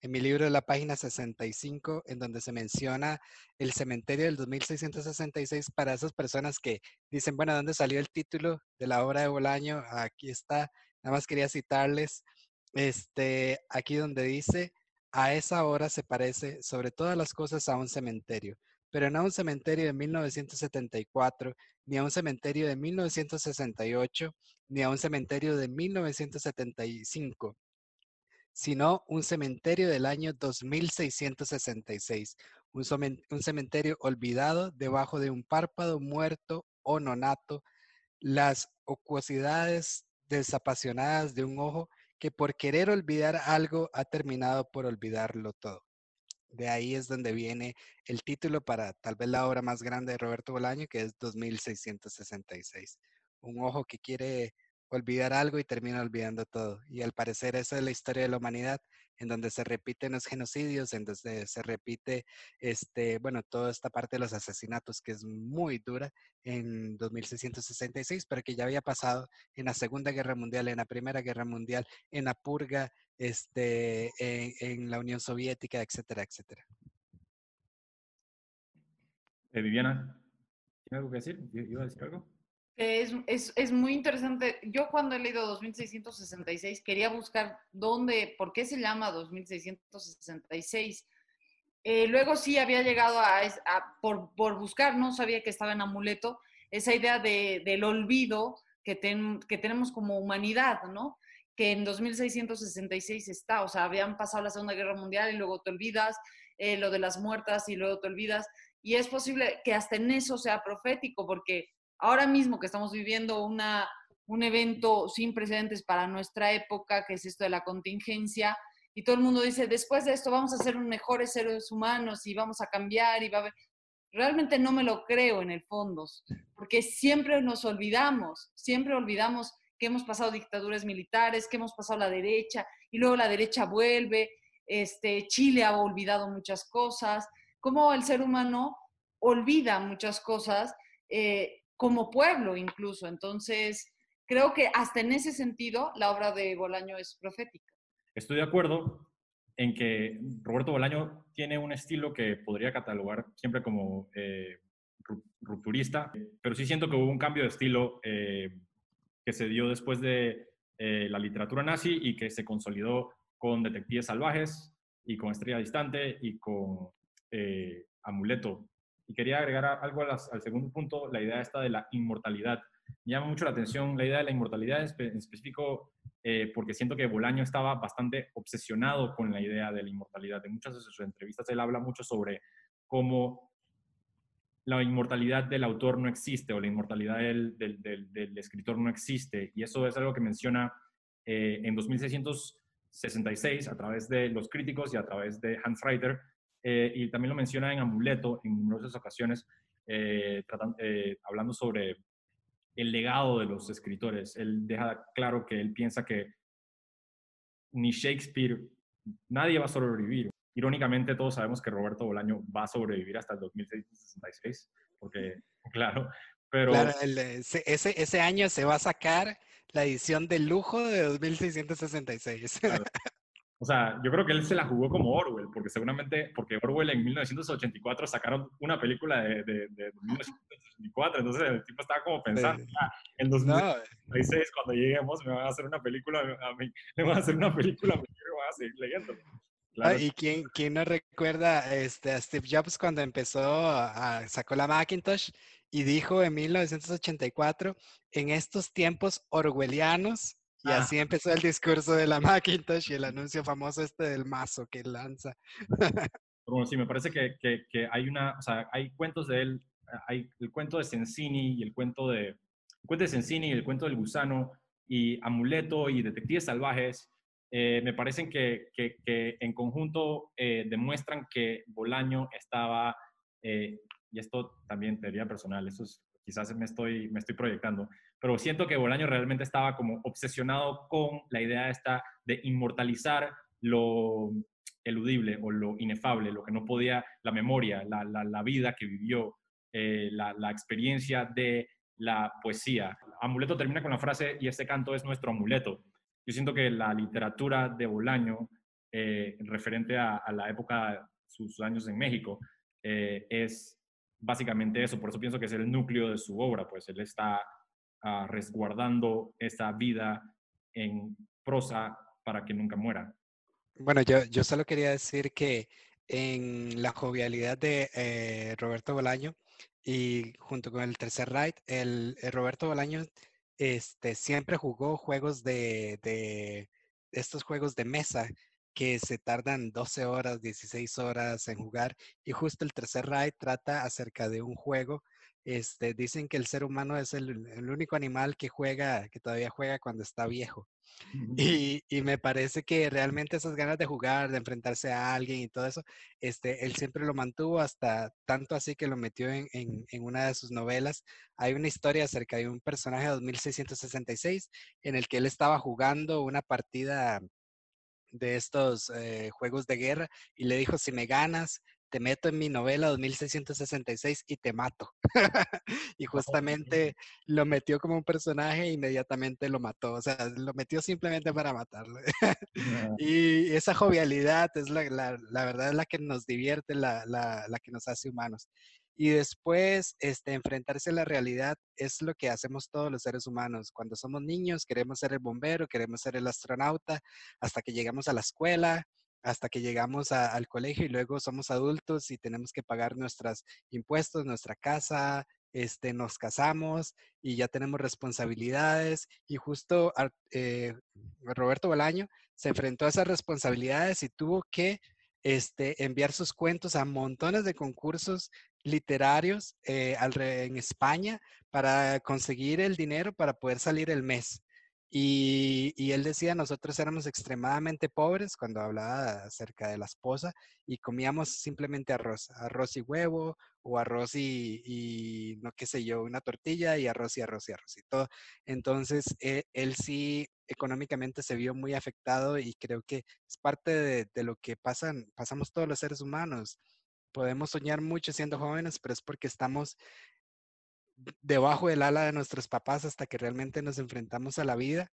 en mi libro de la página 65, en donde se menciona el cementerio del 2666 para esas personas que dicen, bueno, ¿dónde salió el título de la obra de Bolaño? Aquí está Nada más quería citarles, este, aquí donde dice, a esa hora se parece sobre todas las cosas a un cementerio, pero no a un cementerio de 1974, ni a un cementerio de 1968, ni a un cementerio de 1975, sino un cementerio del año 2666, un cementerio olvidado debajo de un párpado muerto o nonato, las ocuosidades desapasionadas de un ojo que por querer olvidar algo ha terminado por olvidarlo todo. De ahí es donde viene el título para tal vez la obra más grande de Roberto Bolaño, que es 2666. Un ojo que quiere olvidar algo y termina olvidando todo. Y al parecer esa es la historia de la humanidad en donde se repiten los genocidios, en donde se repite, este, bueno, toda esta parte de los asesinatos que es muy dura en 2666, pero que ya había pasado en la Segunda Guerra Mundial, en la Primera Guerra Mundial, en la purga, este, en, la Unión Soviética, etcétera, etcétera. Eh, Viviana, ¿tiene algo que decir? ¿Iba a decir algo? Es, es, es, muy interesante. Yo cuando he leído 2666 quería buscar dónde, por qué se llama 2666. Eh, luego sí había llegado a, por, por, buscar, no sabía que estaba en amuleto, esa idea de, del olvido que, que tenemos como humanidad, ¿no? Que en 2666 está, o sea, habían pasado la Segunda Guerra Mundial y luego te olvidas, eh, lo de las muertas y luego te olvidas. Y es posible que hasta en eso sea profético, porque ahora mismo que estamos viviendo una, un evento sin precedentes para nuestra época, que es esto de la contingencia, y todo el mundo dice, después de esto vamos a ser mejores seres humanos y vamos a cambiar y va a haber... Realmente no me lo creo en el fondo, porque siempre nos olvidamos, siempre olvidamos que hemos pasado dictaduras militares, que hemos pasado la derecha y luego la derecha vuelve, este, Chile ha olvidado muchas cosas, cómo el ser humano olvida muchas cosas eh, como pueblo incluso. Entonces, creo que hasta en ese sentido la obra de Bolaño es profética. Estoy de acuerdo en que Roberto Bolaño tiene un estilo que podría catalogar siempre como eh, rupturista, pero sí siento que hubo un cambio de estilo eh, que se dio después de eh, la literatura nazi y que se consolidó con Detectives Salvajes y con Estrella Distante y con Amuleto. Y quería agregar algo al segundo punto, la idea esta de la inmortalidad. Me llama mucho la atención la idea de la inmortalidad en, específico eh, porque siento que Bolaño estaba bastante obsesionado con la idea de la inmortalidad. En muchas de sus entrevistas él habla mucho sobre cómo la inmortalidad del autor no existe o la inmortalidad del, escritor no existe. Y eso es algo que menciona eh, en 2666 a través de los críticos y a través de Hans Reiter. Eh, y también lo menciona en Amuleto en numerosas ocasiones, hablando sobre el legado de los escritores. Él deja claro que él piensa que ni Shakespeare, nadie va a sobrevivir. Irónicamente, todos sabemos que Roberto Bolaño va a sobrevivir hasta el 2066, porque, claro, pero... Claro, ese, ese año se va a sacar la edición de lujo de 2666. O sea, yo creo que él se la jugó como Orwell, porque seguramente, porque Orwell en 1984 sacaron una película de, de, de 1984, entonces el tipo estaba como pensando, ah, en 2016 cuando lleguemos me van a hacer una película a mí, me van a hacer una película a mí y van a seguir leyendo. Ah, ¿Y quién, quién, no recuerda este, a Steve Jobs cuando empezó, a, sacó la Macintosh y dijo en 1984, en estos tiempos orwellianos, y ah. así empezó el discurso de la Macintosh y el anuncio famoso este del mazo que lanza. Bueno, sí, me parece que, que, hay una, o sea, hay cuentos de él, hay el cuento de Sensini y el cuento de, el cuento de Sensini y el cuento del gusano y Amuleto y Detectives Salvajes, eh, me parecen que, que, en conjunto eh, demuestran que Bolaño estaba, eh, y esto también teoría personal, eso es, quizás me estoy, me estoy proyectando, pero siento que Bolaño realmente estaba como obsesionado con la idea esta de inmortalizar lo eludible o lo inefable, lo que no podía, la memoria, la, la, vida que vivió, eh, la, la, experiencia de la poesía. Amuleto termina con la frase, y este canto es nuestro amuleto. Yo siento que la literatura de Bolaño, eh, referente a, la época, sus años en México, eh, es básicamente eso. Por eso pienso que es el núcleo de su obra, pues él está resguardando esa vida en prosa para que nunca muera. Bueno, yo, solo quería decir que en la jovialidad de eh, Roberto Bolaño y junto con el tercer right, el, Roberto Bolaño este, siempre jugó juegos de, estos juegos de mesa que se tardan 12 horas, 16 horas en jugar y justo el tercer right trata acerca de un juego este, dicen que el ser humano es el, único animal que juega, que todavía juega cuando está viejo. Y, me parece que realmente esas ganas de jugar, de enfrentarse a alguien y todo eso, este, él siempre lo mantuvo hasta tanto así que lo metió en, una de sus novelas. Hay una historia acerca de un personaje de 2666 en el que él estaba jugando una partida de estos eh, juegos de guerra y le dijo, si me ganas, te meto en mi novela 2666 y te mato. y justamente lo metió como un personaje e inmediatamente lo mató. O sea, lo metió simplemente para matarlo. y esa jovialidad es la, la, verdad es la que nos divierte, la, la, la que nos hace humanos. Y después, este, enfrentarse a la realidad es lo que hacemos todos los seres humanos. Cuando somos niños, queremos ser el bombero, queremos ser el astronauta, hasta que llegamos a la escuela, hasta que llegamos al colegio y luego somos adultos y tenemos que pagar nuestros impuestos, nuestra casa, este, nos casamos y ya tenemos responsabilidades. Y justo eh, Roberto Bolaño se enfrentó a esas responsabilidades y tuvo que este, enviar sus cuentos a montones de concursos literarios eh, en España para conseguir el dinero para poder salir el mes. Y, él decía, nosotros éramos extremadamente pobres cuando hablaba acerca de la esposa y comíamos simplemente arroz, arroz y huevo o arroz y, no qué sé yo, una tortilla y arroz y arroz y arroz y todo. Entonces, e, él, sí económicamente se vio muy afectado y creo que es parte de, lo que pasan, pasamos todos los seres humanos. Podemos soñar mucho siendo jóvenes, pero es porque estamos debajo del ala de nuestros papás hasta que realmente nos enfrentamos a la vida,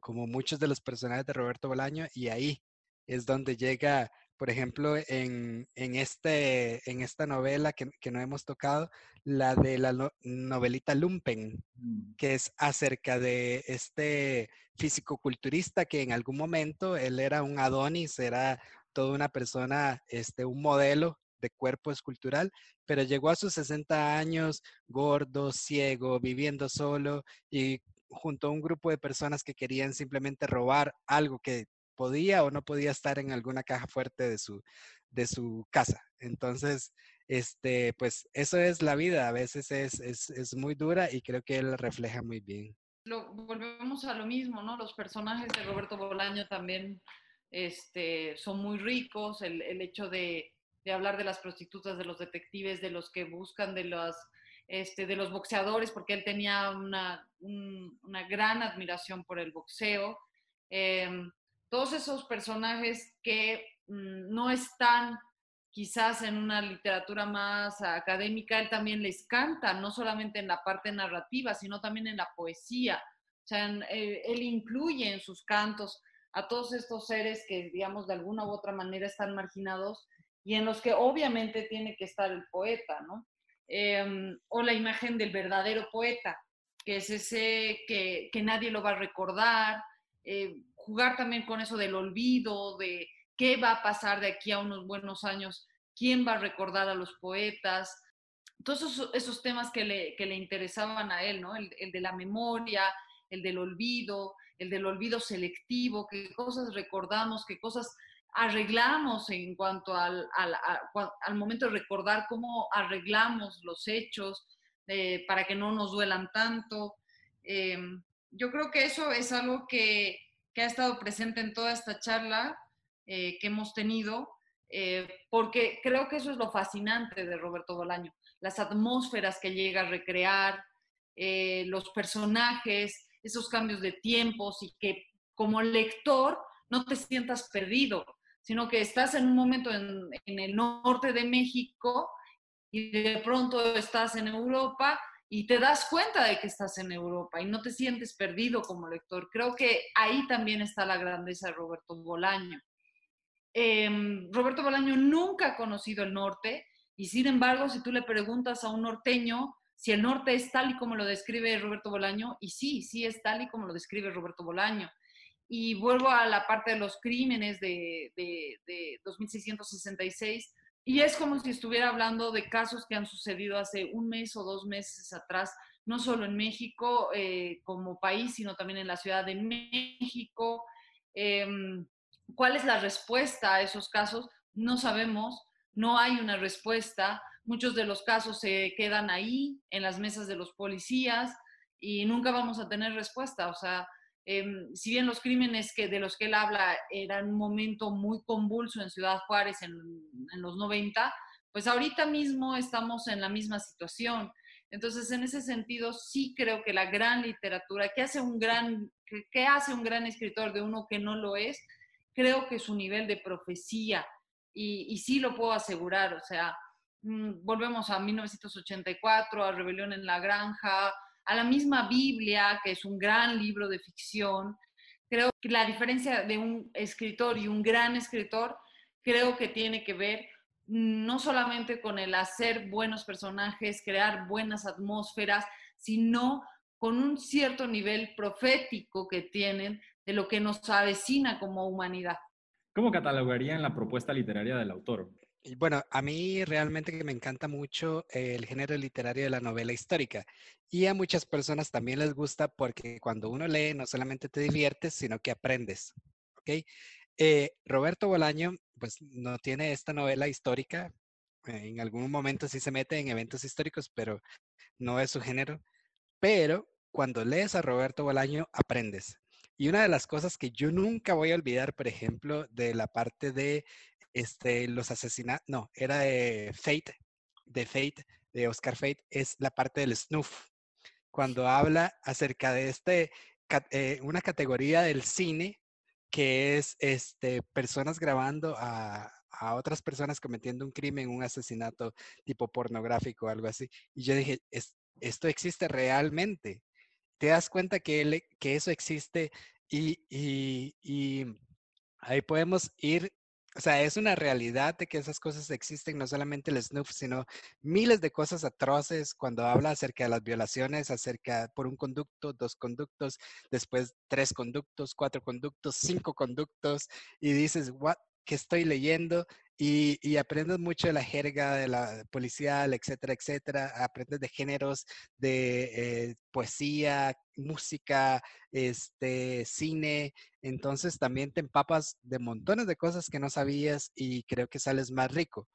como muchos de los personajes de Roberto Bolaño, y ahí es donde llega, por ejemplo, en, en, este, en esta novela que, que, no hemos tocado, la de la novelita Lumpen, mm. que es acerca de este físico-culturista que en algún momento él era un Adonis, era toda una persona, este, un modelo de cuerpo escultural, pero llegó a sus 60 años gordo, ciego, viviendo solo y junto a un grupo de personas que querían simplemente robar algo que podía o no podía estar en alguna caja fuerte de su, de su casa. Entonces, este, pues eso es la vida, a veces es, es, es muy dura y creo que él refleja muy bien. Volvemos a lo mismo, ¿no? Los personajes de Roberto Bolaño también este, son muy ricos, el, el hecho de, de hablar de las prostitutas, de los detectives, de los que buscan, de los, este, de los boxeadores, porque él tenía una, una gran admiración por el boxeo. Em, todos esos personajes que mm, no están quizás en una literatura más académica, él también les canta, no solamente en la parte narrativa, sino también en la poesía. O sea, eh, él incluye en sus cantos a todos estos seres que, digamos, de alguna u otra manera están marginados y en los que obviamente tiene que estar el poeta, ¿no? Em, o la imagen del verdadero poeta, que es ese que, que nadie lo va a recordar, eh, jugar también con eso del olvido, de qué va a pasar de aquí a unos buenos años, quién va a recordar a los poetas, todos esos, esos temas que le, que le, interesaban a él, ¿no? El, el, de la memoria, el del olvido, el del olvido selectivo, qué cosas recordamos, qué cosas arreglamos en cuanto al, al, momento de recordar cómo arreglamos los hechos eh, para que no nos duelan tanto. Eh, yo creo que eso es algo que, que, ha estado presente en toda esta charla eh, que hemos tenido, eh, porque creo que eso es lo fascinante de Roberto Bolaño, las atmósferas que llega a recrear, los personajes, esos cambios de tiempos y que como lector no te sientas perdido, sino que estás en un momento en, el norte de México y de pronto estás en Europa y te das cuenta de que estás en Europa y no te sientes perdido como lector. Creo que ahí también está la grandeza de Roberto Bolaño. Eh, Roberto Bolaño nunca ha conocido el norte y sin embargo, si tú le preguntas a un norteño si el norte es tal y como lo describe Roberto Bolaño, y sí, sí es tal y como lo describe Roberto Bolaño. Y vuelvo a la parte de los crímenes de, de, de 2666. Y es como si estuviera hablando de casos que han sucedido hace un mes o dos meses atrás, no solo en México eh, como país, sino también en la Ciudad de México. Eh, ¿Cuál es la respuesta a esos casos? No sabemos, no hay una respuesta. Muchos de los casos se quedan ahí, en las mesas de los policías, y nunca vamos a tener respuesta. O sea, eh, si bien los crímenes que, de los que él habla eran un momento muy convulso en Ciudad Juárez en, los 90, pues ahorita mismo estamos en la misma situación. Entonces, en ese sentido, sí creo que la gran literatura, ¿qué hace un gran, qué hace un gran escritor de uno que no lo es? Creo que su nivel de profecía, y, y sí lo puedo asegurar, o sea, mmm, volvemos a 1984, a Rebelión en la Granja, a la misma Biblia, que es un gran libro de ficción. Creo que la diferencia de un escritor y un gran escritor, creo que tiene que ver no solamente con el hacer buenos personajes, crear buenas atmósferas, sino con un cierto nivel profético que tienen de lo que nos avecina como humanidad. ¿Cómo catalogarían la propuesta literaria del autor? Bueno, a mí realmente que me encanta mucho el género literario de la novela histórica y a muchas personas también les gusta porque cuando uno lee no solamente te diviertes, sino que aprendes. ¿ok? Eh, Roberto Bolaño, pues no tiene esta novela histórica, en algún momento sí se mete en eventos históricos, pero no es su género. Pero cuando lees a Roberto Bolaño, aprendes. Y una de las cosas que yo nunca voy a olvidar, por ejemplo, de la parte de este, los asesinatos, no, era de Fate, de Fate, de Oscar Fate, es la parte del snuff. Cuando habla acerca de este, eh, una categoría del cine que es este, personas grabando a, a otras personas cometiendo un crimen, un asesinato tipo pornográfico algo así. Y yo dije, esto existe realmente. Te das cuenta que, que eso existe y, y, y ahí podemos ir o sea, es una realidad de que esas cosas existen, no solamente el snuff, sino miles de cosas atroces cuando habla acerca de las violaciones, acerca por un conducto, dos conductos, después tres conductos, cuatro conductos, cinco conductos, y dices, what, ¿qué estoy leyendo? Y, aprendes mucho de la jerga de la policial, etcétera, etcétera. Aprendes de géneros, de eh, poesía, música, este, cine. Entonces también te empapas de montones de cosas que no sabías y creo que sales más rico.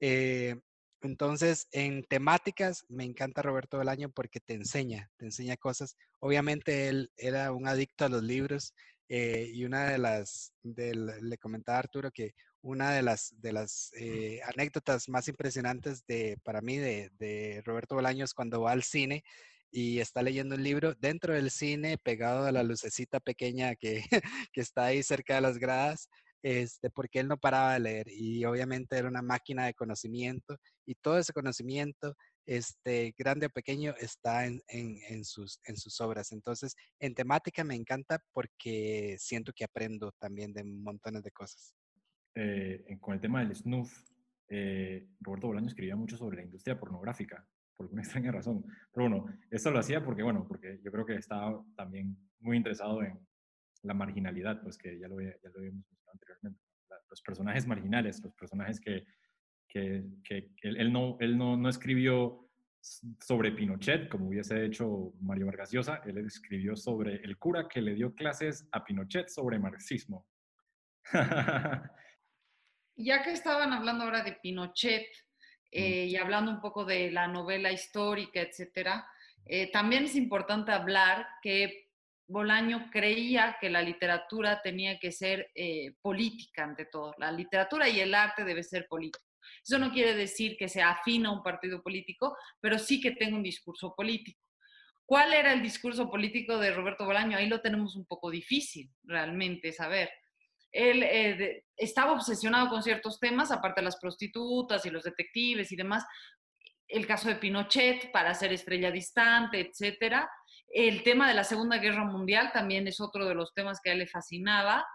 Eh, entonces, en temáticas, me encanta Roberto Bolaño porque te enseña, te enseña cosas. Obviamente él era un adicto a los libros eh, y una de las, le comentaba a Arturo que una de las, de las eh, anécdotas más impresionantes de, para mí de, de, Roberto Bolaños cuando va al cine y está leyendo un libro dentro del cine, pegado a la lucecita pequeña que, que está ahí cerca de las gradas, este, porque él no paraba de leer y obviamente era una máquina de conocimiento y todo ese conocimiento, este, grande o pequeño, está en, en, en, sus, en sus obras. Entonces, en temática me encanta porque siento que aprendo también de montones de cosas. Eh, con el tema del snuff, eh, Roberto Bolaño escribía mucho sobre la industria pornográfica, por alguna extraña razón. Pero bueno, esto lo hacía porque, bueno, porque yo creo que estaba también muy interesado en la marginalidad, pues que ya lo, ya lo habíamos mencionado anteriormente. los personajes marginales, los personajes que, que, que él, no, él no, no escribió sobre Pinochet, como hubiese hecho Mario Vargas Llosa, él escribió sobre el cura que le dio clases a Pinochet sobre marxismo. ya que estaban hablando ahora de Pinochet eh, y hablando un poco de la novela histórica, etcétera, eh, también es importante hablar que Bolaño creía que la literatura tenía que ser eh, política ante todo. La literatura y el arte debe ser político. Eso no quiere decir que se afina a un partido político, pero sí que tenga un discurso político. ¿Cuál era el discurso político de Roberto Bolaño? Ahí lo tenemos un poco difícil realmente saber él eh, estaba obsesionado con ciertos temas, aparte de las prostitutas y los detectives y demás. El caso de Pinochet para ser estrella distante, etcétera. El tema de la Segunda Guerra Mundial también es otro de los temas que a él le fascinaba.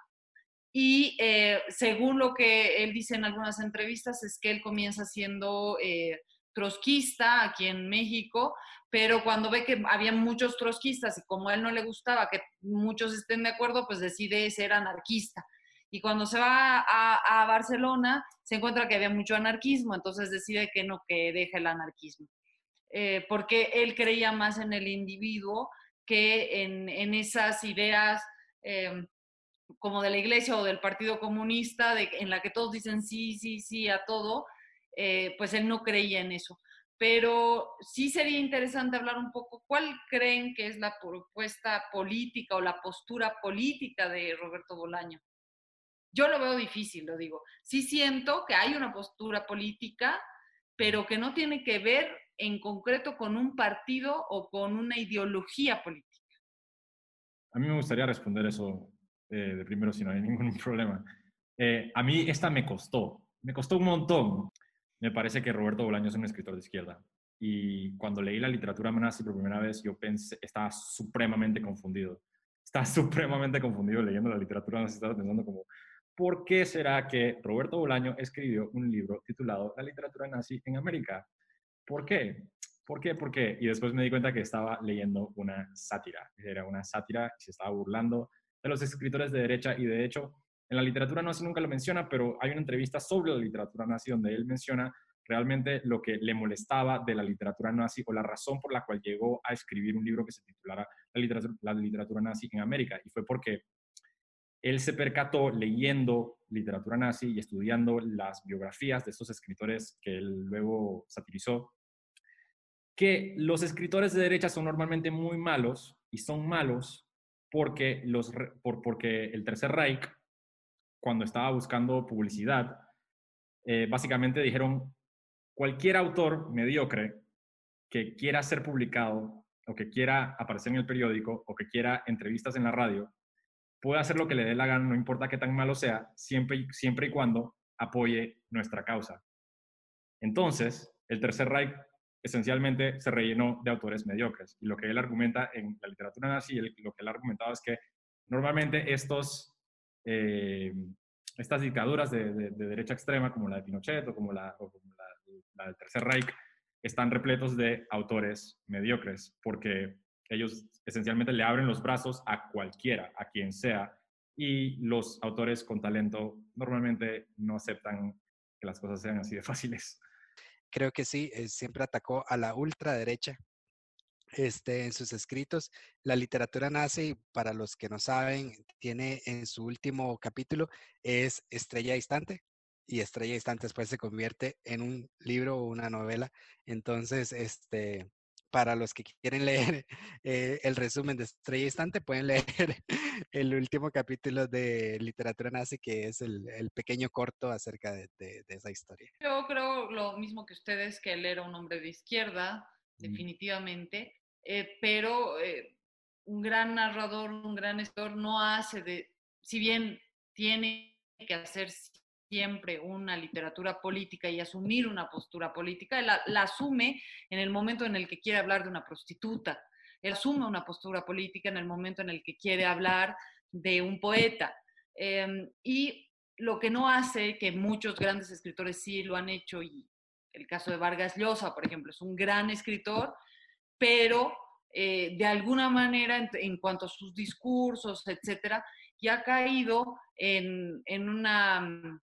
Y eh, según lo que él dice en algunas entrevistas, es que él comienza siendo eh, trotskista aquí en México, pero cuando ve que había muchos trotskistas y como a él no le gustaba que muchos estén de acuerdo, pues decide ser anarquista y cuando se va a, Barcelona se encuentra que había mucho anarquismo, entonces decide que no, que deje el anarquismo, eh, porque él creía más en el individuo que en, esas ideas em, como de la iglesia o del Partido Comunista, en la que todos dicen sí, sí, sí a todo, eh, pues él no creía en eso. Pero sí sería interesante hablar un poco, ¿cuál creen que es la propuesta política o la postura política de Roberto Bolaño? Yo lo veo difícil, lo digo. Sí siento que hay una postura política, pero que no tiene que ver en concreto con un partido o con una ideología política. A mí me gustaría responder eso eh, de primero si no hay ningún problema. Eh, a mí esta me costó, me costó un montón. Me parece que Roberto Bolaño es un escritor de izquierda. Y cuando leí la literatura nazi por primera vez, yo pensé, estaba supremamente confundido. Estaba supremamente confundido leyendo la literatura nazi, estaba pensando como, ¿por qué será que Roberto Bolaño escribió un libro titulado La literatura nazi en América? ¿Por qué? ¿Por qué? ¿Por qué? Y después me di cuenta que estaba leyendo una sátira. Era una sátira y se estaba burlando de los escritores de derecha y de hecho en la literatura nazi nunca lo menciona, pero hay una entrevista sobre la literatura nazi donde él menciona realmente lo que le molestaba de la literatura nazi o la razón por la cual llegó a escribir un libro que se titulara La literatura, la literatura nazi en América. Y fue porque él se percató leyendo literatura nazi y estudiando las biografías de estos escritores que él luego satirizó, que los escritores de derecha son normalmente muy malos y son malos porque, los, porque el Tercer Reich, cuando estaba buscando publicidad, eh, básicamente dijeron, cualquier autor mediocre que quiera ser publicado o que quiera aparecer en el periódico o que quiera entrevistas en la radio, puede hacer lo que le dé la gana, no importa qué tan malo sea, siempre, siempre y cuando apoye nuestra causa. Entonces, el Tercer Reich esencialmente se rellenó de autores mediocres. Y lo que él argumenta en la literatura nazi, lo que él argumentaba es que normalmente estos, eh, estas dictaduras de, derecha extrema, como la de Pinochet o como la, la del Tercer Reich, están repletos de autores mediocres, porque ellos esencialmente le abren los brazos a cualquiera, a quien sea, y los autores con talento normalmente no aceptan que las cosas sean así de fáciles. Creo que sí, eh, siempre atacó a la ultraderecha este, en sus escritos. La literatura nazi, para los que no saben, tiene en su último capítulo, es Estrella Distante, y Estrella Distante después se convierte en un libro o una novela. Entonces, este, para los que quieren leer eh, el resumen de Estrella Distante, pueden leer el último capítulo de Literatura Nazi, que es el, pequeño corto acerca de, esa historia. Yo creo lo mismo que ustedes, que él era un hombre de izquierda, mm. definitivamente, eh, pero eh, un gran narrador, un gran escritor no hace de, si bien tiene que hacer siempre una literatura política y asumir una postura política, la, la, asume en el momento en el que quiere hablar de una prostituta, él asume una postura política en el momento en el que quiere hablar de un poeta. Em, y lo que no hace, que muchos grandes escritores sí lo han hecho, y el caso de Vargas Llosa, por ejemplo, es un gran escritor, pero eh, de alguna manera, en, en, cuanto a sus discursos, etcétera, ya ha caído en, en una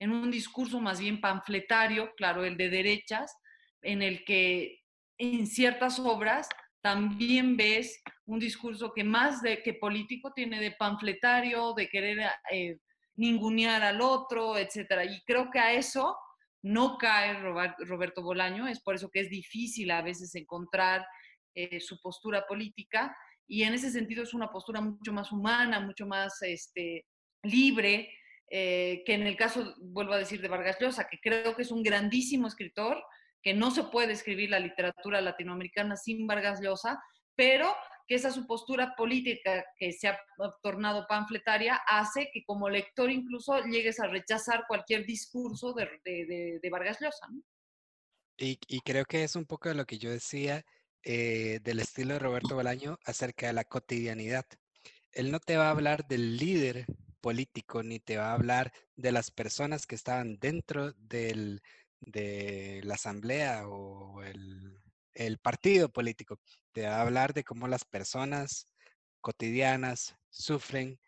en un discurso más bien panfletario, claro, el de derechas, en el que en ciertas obras también ves un discurso que más de que político tiene de panfletario, de querer eh, ningunear al otro, etcétera. Y creo que a eso no cae Roberto Bolaño, es por eso que es difícil a veces encontrar eh, su postura política y en ese sentido es una postura mucho más humana, mucho más este, libre, eh, que en el caso, vuelvo a decir, de Vargas Llosa, que creo que es un grandísimo escritor, que no se puede escribir la literatura latinoamericana sin Vargas Llosa, pero que esa su postura política que se ha tornado panfletaria hace que como lector incluso llegues a rechazar cualquier discurso de, de, Vargas Llosa. Y, y, creo que es un poco de lo que yo decía eh, del estilo de Roberto Bolaño acerca de la cotidianidad. Él no te va a hablar del líder político, ni te va a hablar de las personas que estaban dentro del, de la asamblea o el, el, partido político. Te va a hablar de cómo las personas cotidianas sufren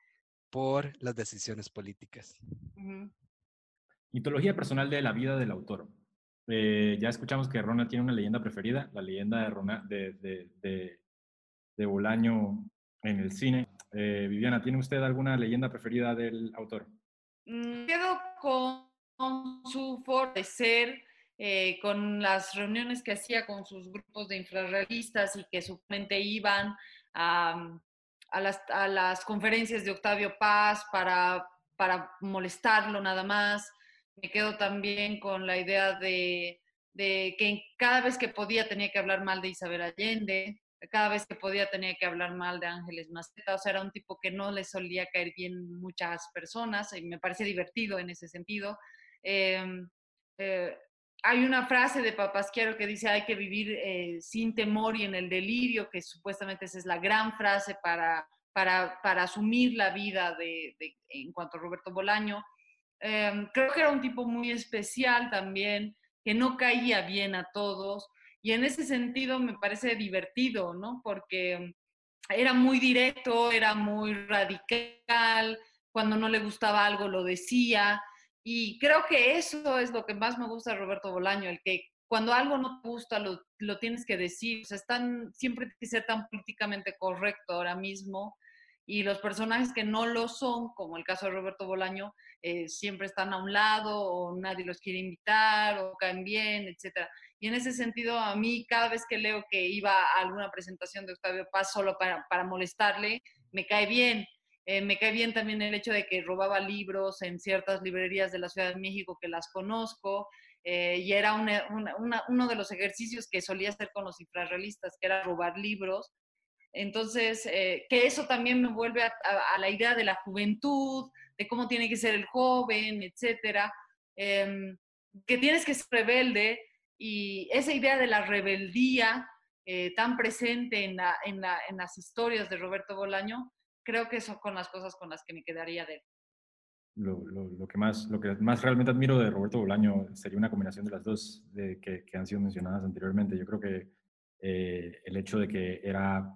por las decisiones políticas. Mitología personal de la vida del autor. Eh, ya escuchamos que Rona tiene una leyenda preferida, la leyenda de, Rona, de, de, de, de Bolaño en el cine. Eh, Viviana, ¿tiene usted alguna leyenda preferida del autor? Mm, quedo con, su forma eh, con las reuniones que hacía con sus grupos de infrarrealistas y que supuestamente iban a, las, conferencias de Octavio Paz para, para molestarlo nada más. Me quedo también con la idea de, de que cada vez que podía tenía que hablar mal de Isabel Allende cada vez que podía tenía que hablar mal de Ángeles Maceta, o sea, era un tipo que no le solía caer bien muchas personas y me parece divertido en ese sentido. Em, eh, hay una frase de Papasquiaro que dice hay que vivir eh, sin temor y en el delirio, que supuestamente esa es la gran frase para, para, para asumir la vida de, en cuanto a Roberto Bolaño. Em, creo que era un tipo muy especial también, que no caía bien a todos, y en ese sentido me parece divertido, ¿no? Porque era muy directo, era muy radical, cuando no le gustaba algo lo decía. Y creo que eso es lo que más me gusta de Roberto Bolaño, el que cuando algo no te gusta lo, lo tienes que decir. O sea, siempre tiene que ser tan políticamente correcto ahora mismo. Y los personajes que no lo son, como el caso de Roberto Bolaño, eh, siempre están a un lado o nadie los quiere invitar o caen bien, etc. Y en ese sentido, a mí cada vez que leo que iba a alguna presentación de Octavio Paz solo para, para molestarle, me cae bien. Eh, me cae bien también el hecho de que robaba libros en ciertas librerías de la Ciudad de México que las conozco. Eh, y era uno de los ejercicios que solía hacer con los infrarrealistas, que era robar libros. Entonces, eh, que eso también me vuelve a, la idea de la juventud, de cómo tiene que ser el joven, etcétera, em, que tienes que ser rebelde y esa idea de la rebeldía eh, tan presente en, en, las historias de Roberto Bolaño, creo que son con las cosas con las que me quedaría de él. Lo, lo, que más, lo que más realmente admiro de Roberto Bolaño sería una combinación de las dos de, que, que, han sido mencionadas anteriormente. Yo creo que eh, el hecho de que era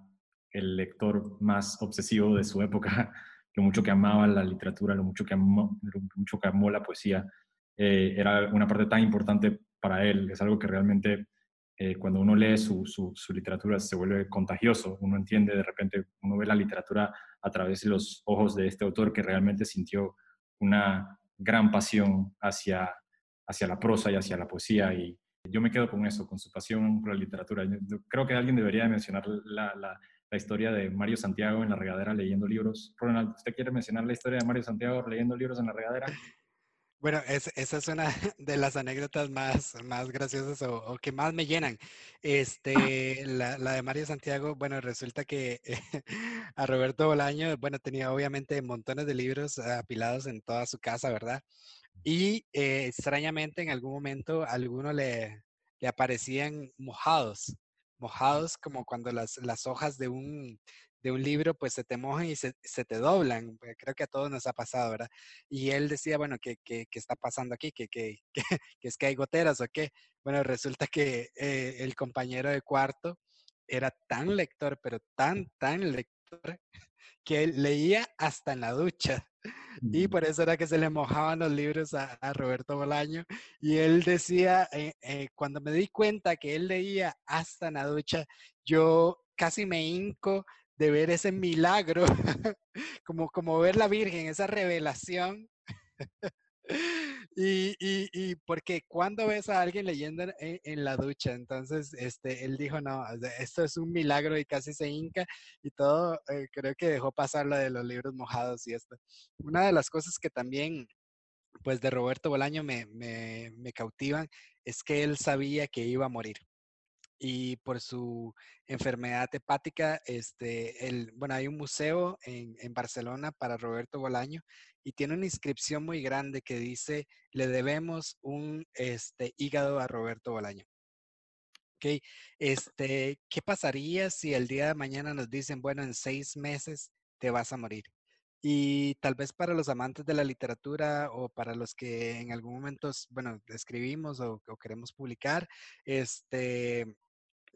el lector más obsesivo de su época, lo mucho que amaba la literatura, lo mucho que amó, lo mucho que amó la poesía, eh, era una parte tan importante para él. Es algo que realmente eh, cuando uno lee su, su, su, literatura se vuelve contagioso. Uno entiende de repente, uno ve la literatura a través de los ojos de este autor que realmente sintió una gran pasión hacia, hacia la prosa y hacia la poesía. Y yo me quedo con eso, con su pasión por la literatura. creo que alguien debería mencionar la, la, la historia de Mario Santiago en la regadera leyendo libros. Ronald, ¿usted quiere mencionar la historia de Mario Santiago leyendo libros en la regadera? Bueno, esa es una de las anécdotas más, más graciosas o, que más me llenan. Este, la, de Mario Santiago, bueno, resulta que a Roberto Bolaño, bueno, tenía obviamente montones de libros apilados en toda su casa, ¿verdad? Y eh, extrañamente en algún momento algunos le, le aparecían mojados, mojados como cuando las, las hojas de un, de un libro, pues se te mojan y se, te doblan. Eh, creo que a todos nos ha pasado, ¿verdad? Y él decía, bueno, ¿qué, qué, qué está pasando aquí? ¿Qué, qué, qué, es que hay goteras o qué? Bueno, resulta que eh, el compañero de cuarto era tan lector, pero tan, tan lector, que leía hasta en la ducha. Y por eso era que se le mojaban los libros a, Roberto Bolaño. Y él decía, eh, cuando me di cuenta que él leía hasta en la ducha, yo casi me hinco de ver ese milagro, como, como ver la Virgen, esa revelación. Y, y, y, porque cuando ves a alguien leyendo en, la ducha, entonces este, él dijo, no, esto es un milagro y casi se hinca y todo, eh, creo que dejó pasar lo de los libros mojados y esto. Una de las cosas que también, pues de Roberto Bolaño me, me, me cautivan es que él sabía que iba a morir y por su enfermedad hepática, este, el, bueno, hay un museo en, en, Barcelona para Roberto Bolaño y tiene una inscripción muy grande que dice, le debemos un este, hígado a Roberto Bolaño. Okay. Este, ¿Qué pasaría si el día de mañana nos dicen, bueno, en seis meses te vas a morir? Y tal vez para los amantes de la literatura o para los que en algún momento, bueno, escribimos o, o queremos publicar, este,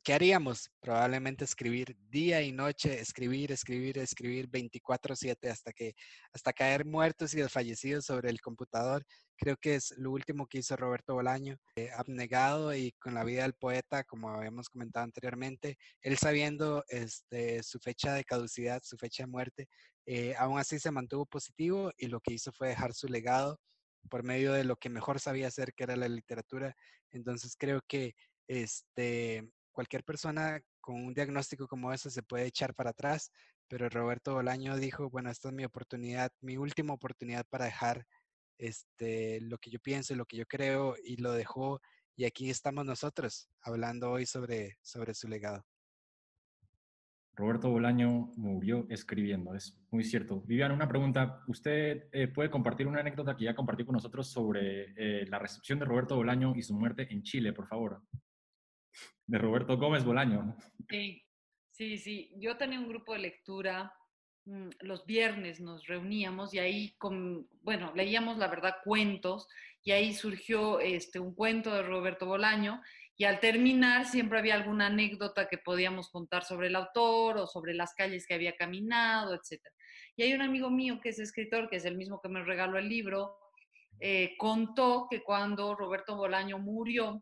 ¿qué haríamos? Probablemente escribir día y noche, escribir, escribir, escribir 24/7 hasta que hasta caer muertos y desfallecidos sobre el computador. Creo que es lo último que hizo Roberto Bolaño, eh, abnegado y con la vida del poeta, como habíamos comentado anteriormente, él sabiendo este, su fecha de caducidad, su fecha de muerte, eh, aún así se mantuvo positivo y lo que hizo fue dejar su legado por medio de lo que mejor sabía hacer, que era la literatura. Entonces creo que este, cualquier persona con un diagnóstico como ese se puede echar para atrás, pero Roberto Bolaño dijo, bueno, esta es mi oportunidad, mi última oportunidad para dejar este, lo que yo pienso, lo que yo creo, y lo dejó. Y aquí estamos nosotros hablando hoy sobre, su legado. Roberto Bolaño murió escribiendo, es muy cierto. Viviana, una pregunta. ¿Usted eh, puede compartir una anécdota que ya compartió con nosotros sobre eh, la recepción de Roberto Bolaño y su muerte en Chile, por favor? De Roberto Gómez Bolaño. Sí, sí, sí. Yo tenía un grupo de lectura. Mm, los viernes nos reuníamos y ahí, con, bueno, leíamos la verdad cuentos y ahí surgió este, un cuento de Roberto Bolaño y al terminar siempre había alguna anécdota que podíamos contar sobre el autor o sobre las calles que había caminado, etc. Y hay un amigo mío que es escritor, que es el mismo que me regaló el libro, eh, contó que cuando Roberto Bolaño murió,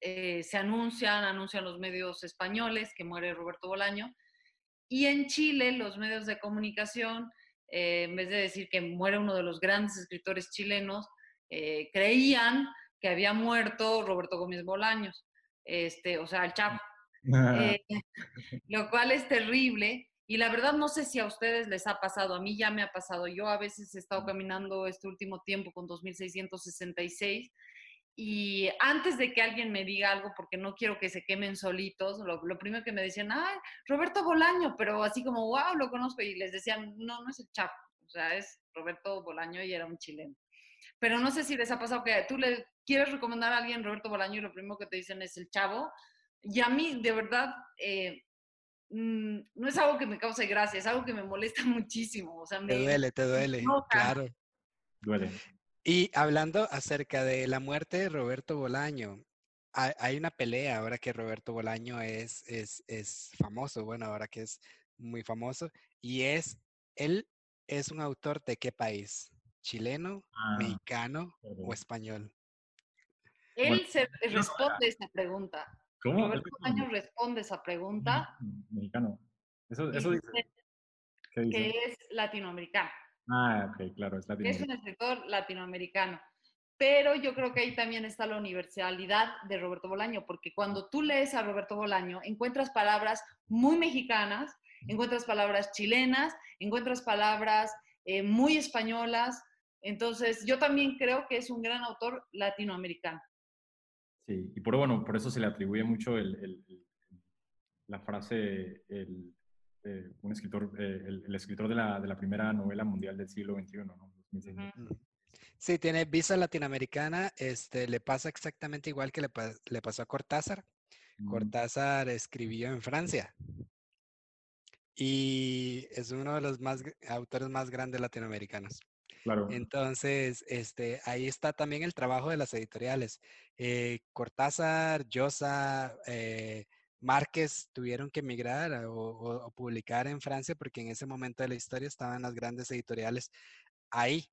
eh, se anuncian, anuncian los medios españoles que muere Roberto Bolaño, y en Chile los medios de comunicación, eh, en vez de decir que muere uno de los grandes escritores chilenos, eh, creían que había muerto Roberto Gómez Bolaños, este, o sea, el Chapo. lo cual es terrible. Y la verdad no sé si a ustedes les ha pasado, a mí ya me ha pasado. Yo a veces he estado caminando este último tiempo con 2666 y antes de que alguien me diga algo, porque no quiero que se quemen solitos, lo, primero que me decían, ay, Roberto Bolaño, pero así como, wow, lo conozco, y les decían, no, no es el Chapo, o sea, es Roberto Bolaño y era un chileno. Pero no sé si les ha pasado que tú le quieres recomendar a alguien Roberto Bolaño y lo primero que te dicen es el chavo. Y a mí, de verdad, eh, mm, no es algo que me cause gracia, es algo que me molesta muchísimo. O sea, me, te duele, te duele, claro. Duele. Y hablando acerca de la muerte de Roberto Bolaño, hay, una pelea ahora que Roberto Bolaño es, es, es, famoso, bueno, ahora que es muy famoso, y es, él es un autor de qué país? ¿Chileno, ah, mexicano o español? Él se responde esa pregunta. ¿Cómo? Roberto Bolaño responde esa pregunta. Mexicano. Eso, eso dice, Que es latinoamericano. Ah, ok, claro, es latinoamericano. Es un escritor latinoamericano. Pero yo creo que ahí también está la universalidad de Roberto Bolaño, porque cuando tú lees a Roberto Bolaño, encuentras palabras muy mexicanas, encuentras palabras chilenas, encuentras palabras eh, muy españolas. Entonces, yo también creo que es un gran autor latinoamericano. Sí, y por, bueno, por eso se le atribuye mucho la frase, el, eh, un escritor, eh, el, escritor de la, de la, primera novela mundial del siglo XXI, ¿no? Sí, tiene visa latinoamericana, este, le pasa exactamente igual que le, le pasó a Cortázar. Mm. Cortázar escribió en Francia y es uno de los más, autores más grandes latinoamericanos. Claro. Entonces, este, ahí está también el trabajo de las editoriales. Eh, Cortázar, Llosa, eh, Márquez tuvieron que emigrar o, publicar en Francia porque en ese momento de la historia estaban las grandes editoriales ahí.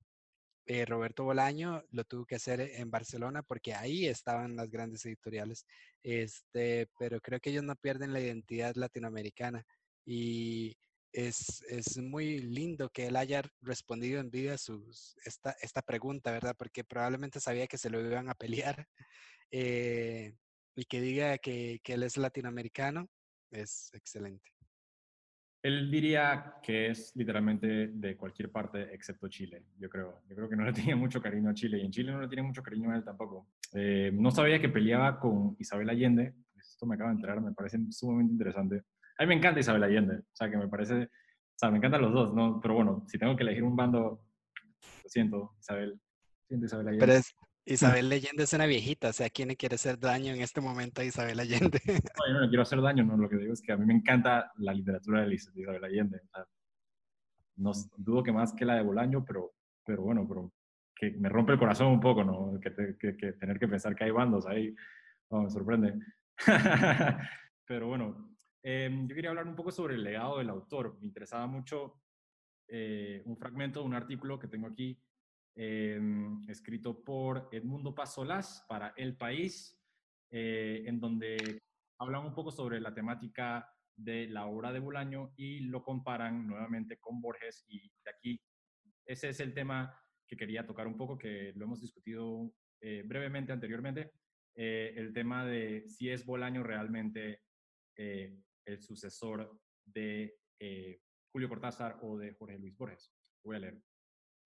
Eh, Roberto Bolaño lo tuvo que hacer en Barcelona porque ahí estaban las grandes editoriales. Este, pero creo que ellos no pierden la identidad latinoamericana y es, es muy lindo que él haya respondido en vida sus, esta, esta pregunta, ¿verdad? Porque probablemente sabía que se lo iban a pelear. Eh, y que diga que, que él es latinoamericano, es excelente. Él diría que es literalmente de cualquier parte excepto Chile, yo creo. Yo creo que no le tenía mucho cariño a Chile y en Chile no le tiene mucho cariño a él tampoco. Eh, no sabía que peleaba con Isabel Allende. Esto me acaba de enterar, me parece sumamente interesante. A mí me encanta Isabel Allende, o sea, que me parece, o sea, me encantan los dos, ¿no? Pero bueno, si tengo que elegir un bando, lo siento, Isabel. Siento Isabel Allende. Pero es, Isabel Allende es una viejita, o sea, ¿quién le quiere hacer daño en este momento a Isabel Allende? No, yo no quiero hacer daño, no, lo que digo es que a mí me encanta la literatura de Isabel Allende. no dudo que más que la de Bolaño, pero, pero bueno, pero que me rompe el corazón un poco, ¿no? Que, tener que pensar que hay bandos ahí, me sorprende. pero bueno, em, yo quería hablar un poco sobre el legado del autor. Me interesaba mucho eh, un fragmento de un artículo que tengo aquí Em, escrito por Edmundo Pasolás para El País, eh, en donde hablan un poco sobre la temática de la obra de Bolaño y lo comparan nuevamente con Borges. Y de aquí, ese es el tema que quería tocar un poco, que lo hemos discutido eh, brevemente anteriormente, eh, el tema de si es Bolaño realmente el sucesor de Julio Cortázar o de Jorge Luis Borges. Voy a leer.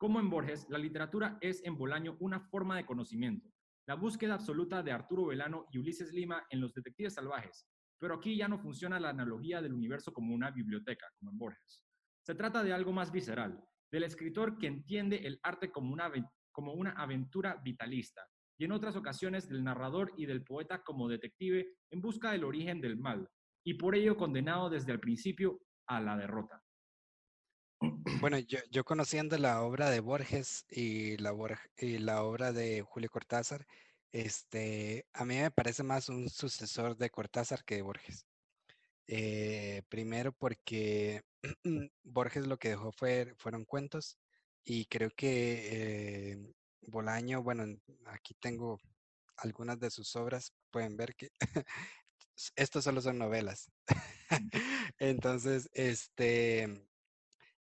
Como en Borges, la literatura es en Bolaño una forma de conocimiento, la búsqueda absoluta de Arturo Velano y Ulises Lima en Los Detectives Salvajes, pero aquí ya no funciona la analogía del universo como una biblioteca, como en Borges. Se trata de algo más visceral, del escritor que entiende el arte como una, como una aventura vitalista, y en otras ocasiones del narrador y del poeta como detective en busca del origen del mal, y por ello condenado desde el principio a la derrota. Bueno, yo, conociendo la obra de Borges y la, y la obra de Julio Cortázar, este, a mí me parece más un sucesor de Cortázar que de Borges. Eh, primero porque Borges lo que dejó fue, fueron cuentos y creo que eh, Bolaño, bueno, aquí tengo algunas de sus obras, pueden ver que estos solo son novelas. Entonces, este,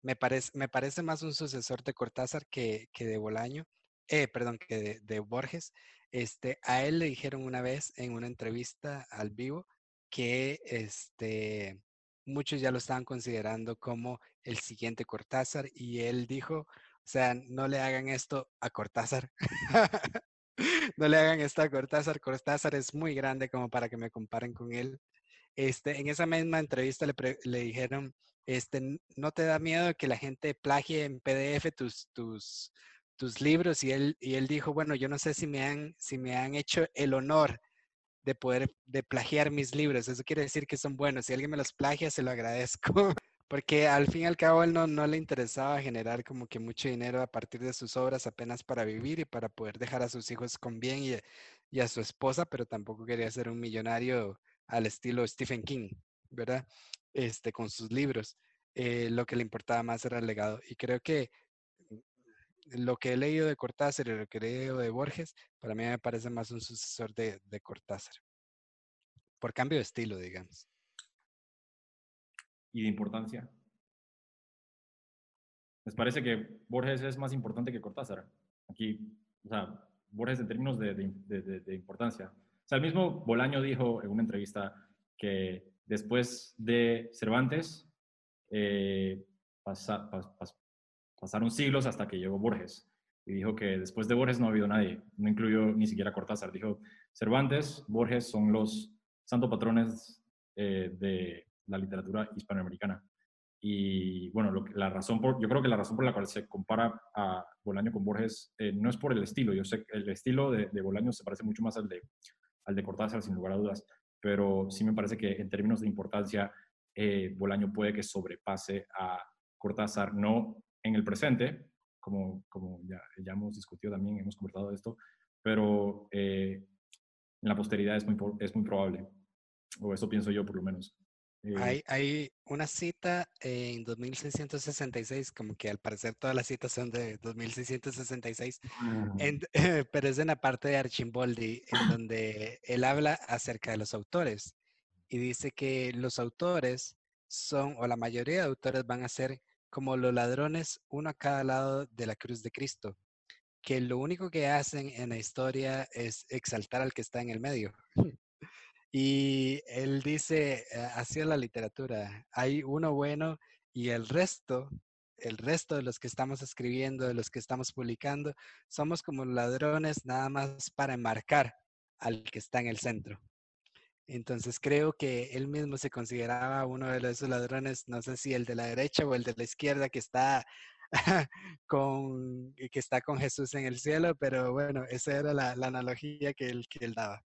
me parece, me parece más un sucesor de Cortázar que, que de Bolaño, eh, perdón, que de, Borges. Este, a él le dijeron una vez en una entrevista al vivo que este, muchos ya lo estaban considerando como el siguiente Cortázar y él dijo, o sea, no le hagan esto a Cortázar. no le hagan esto a Cortázar. Cortázar es muy grande como para que me comparen con él. Este, en esa misma entrevista le, dijeron, este, ¿no te da miedo que la gente plagie en PDF tus, libros? Y él, dijo, bueno, yo no sé si me, han, hecho el honor de poder de plagiar mis libros. Eso quiere decir que son buenos. Si alguien me los plagia, se lo agradezco. Porque al fin y al cabo él no, le interesaba generar como que mucho dinero a partir de sus obras apenas para vivir y para poder dejar a sus hijos con bien y a su esposa, pero tampoco quería ser un millonario al estilo Stephen King, ¿verdad? Este, con sus libros. Eh, lo que le importaba más era el legado. Y creo que lo que he leído de Cortázar y lo que he leído de Borges, para mí me parece más un sucesor de, de Cortázar. Por cambio de estilo, digamos y de importancia. ¿Les parece que Borges es más importante que Cortázar? Aquí, o sea, Borges en términos de, de, importancia. El mismo Bolaño dijo en una entrevista que después de Cervantes eh, pasaron siglos hasta que llegó Borges. Y dijo que después de Borges no ha habido nadie, no incluyó ni siquiera Cortázar. Dijo, Cervantes, Borges son los santos patrones eh, de, la literatura hispanoamericana. Y bueno, la razón por, yo creo que la razón por la cual se compara a Bolaño con Borges eh, no es por el estilo. Yo sé que el estilo de, de, Bolaño se parece mucho más al de, al de Cortázar, sin lugar a dudas, pero sí me parece que en términos de importancia, eh, Bolaño puede que sobrepase a Cortázar, no en el presente, como, como ya, hemos discutido también, hemos conversado esto, pero eh, en la posteridad es muy, es muy probable, o eso pienso yo por lo menos. Eh, hay, una cita en 2666, como que al parecer todas las citas son de 2666, pero es en la parte de Archimboldi, en donde él habla acerca de los autores y dice que los autores son, o la mayoría de autores van a ser como los ladrones, uno a cada lado de la cruz de Cristo, que lo único que hacen en la historia es exaltar al que está en el medio. Y él dice, eh, así la literatura, hay uno bueno y el resto, el resto de los que estamos escribiendo, de los que estamos publicando, somos como ladrones nada más para enmarcar al que está en el centro. Entonces creo que él mismo se consideraba uno de esos ladrones, no sé si el de la derecha o el de la izquierda que está con que está con Jesús en el cielo, pero bueno, esa era la, analogía que él daba.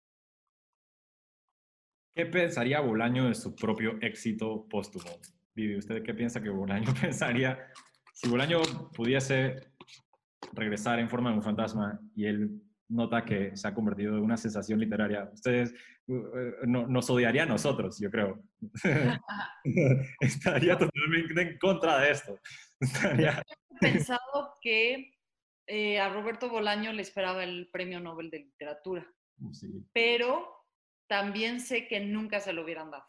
¿Qué pensaría Bolaño de su propio éxito póstumo? Vivi, ¿usted qué piensa que Bolaño pensaría si Bolaño pudiese regresar en forma de un fantasma y él nota que se ha convertido en una sensación literaria? Ustedes no, nos odiaría a nosotros, yo creo. Estaría totalmente en contra de esto. Estaría... He pensado que eh, a Roberto Bolaño le esperaba el Premio Nobel de Literatura. Sí. Pero también sé que nunca se lo hubieran dado.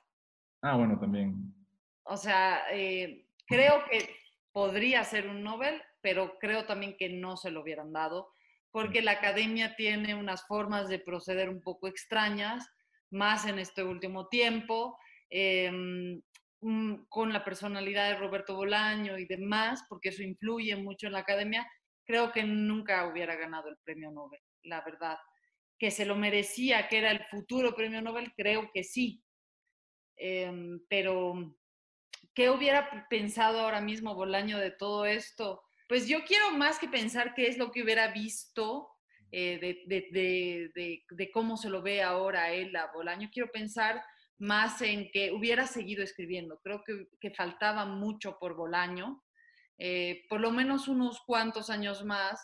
Ah, bueno, también. O sea, eh, creo que podría ser un Nobel, pero creo también que no se lo hubieran dado, porque la academia tiene unas formas de proceder un poco extrañas, más en este último tiempo, em, mm, con la personalidad de Roberto Bolaño y demás, porque eso influye mucho en la academia, creo que nunca hubiera ganado el premio Nobel, la verdad que se lo merecía, que era el futuro premio Nobel, creo que sí. Em, pero, ¿qué hubiera pensado ahora mismo Bolaño de todo esto? Pues yo quiero más que pensar qué es lo que hubiera visto eh, de, cómo se lo ve ahora él a Bolaño. Quiero pensar más en que hubiera seguido escribiendo. Creo que, faltaba mucho por Bolaño, eh, por lo menos unos cuantos años más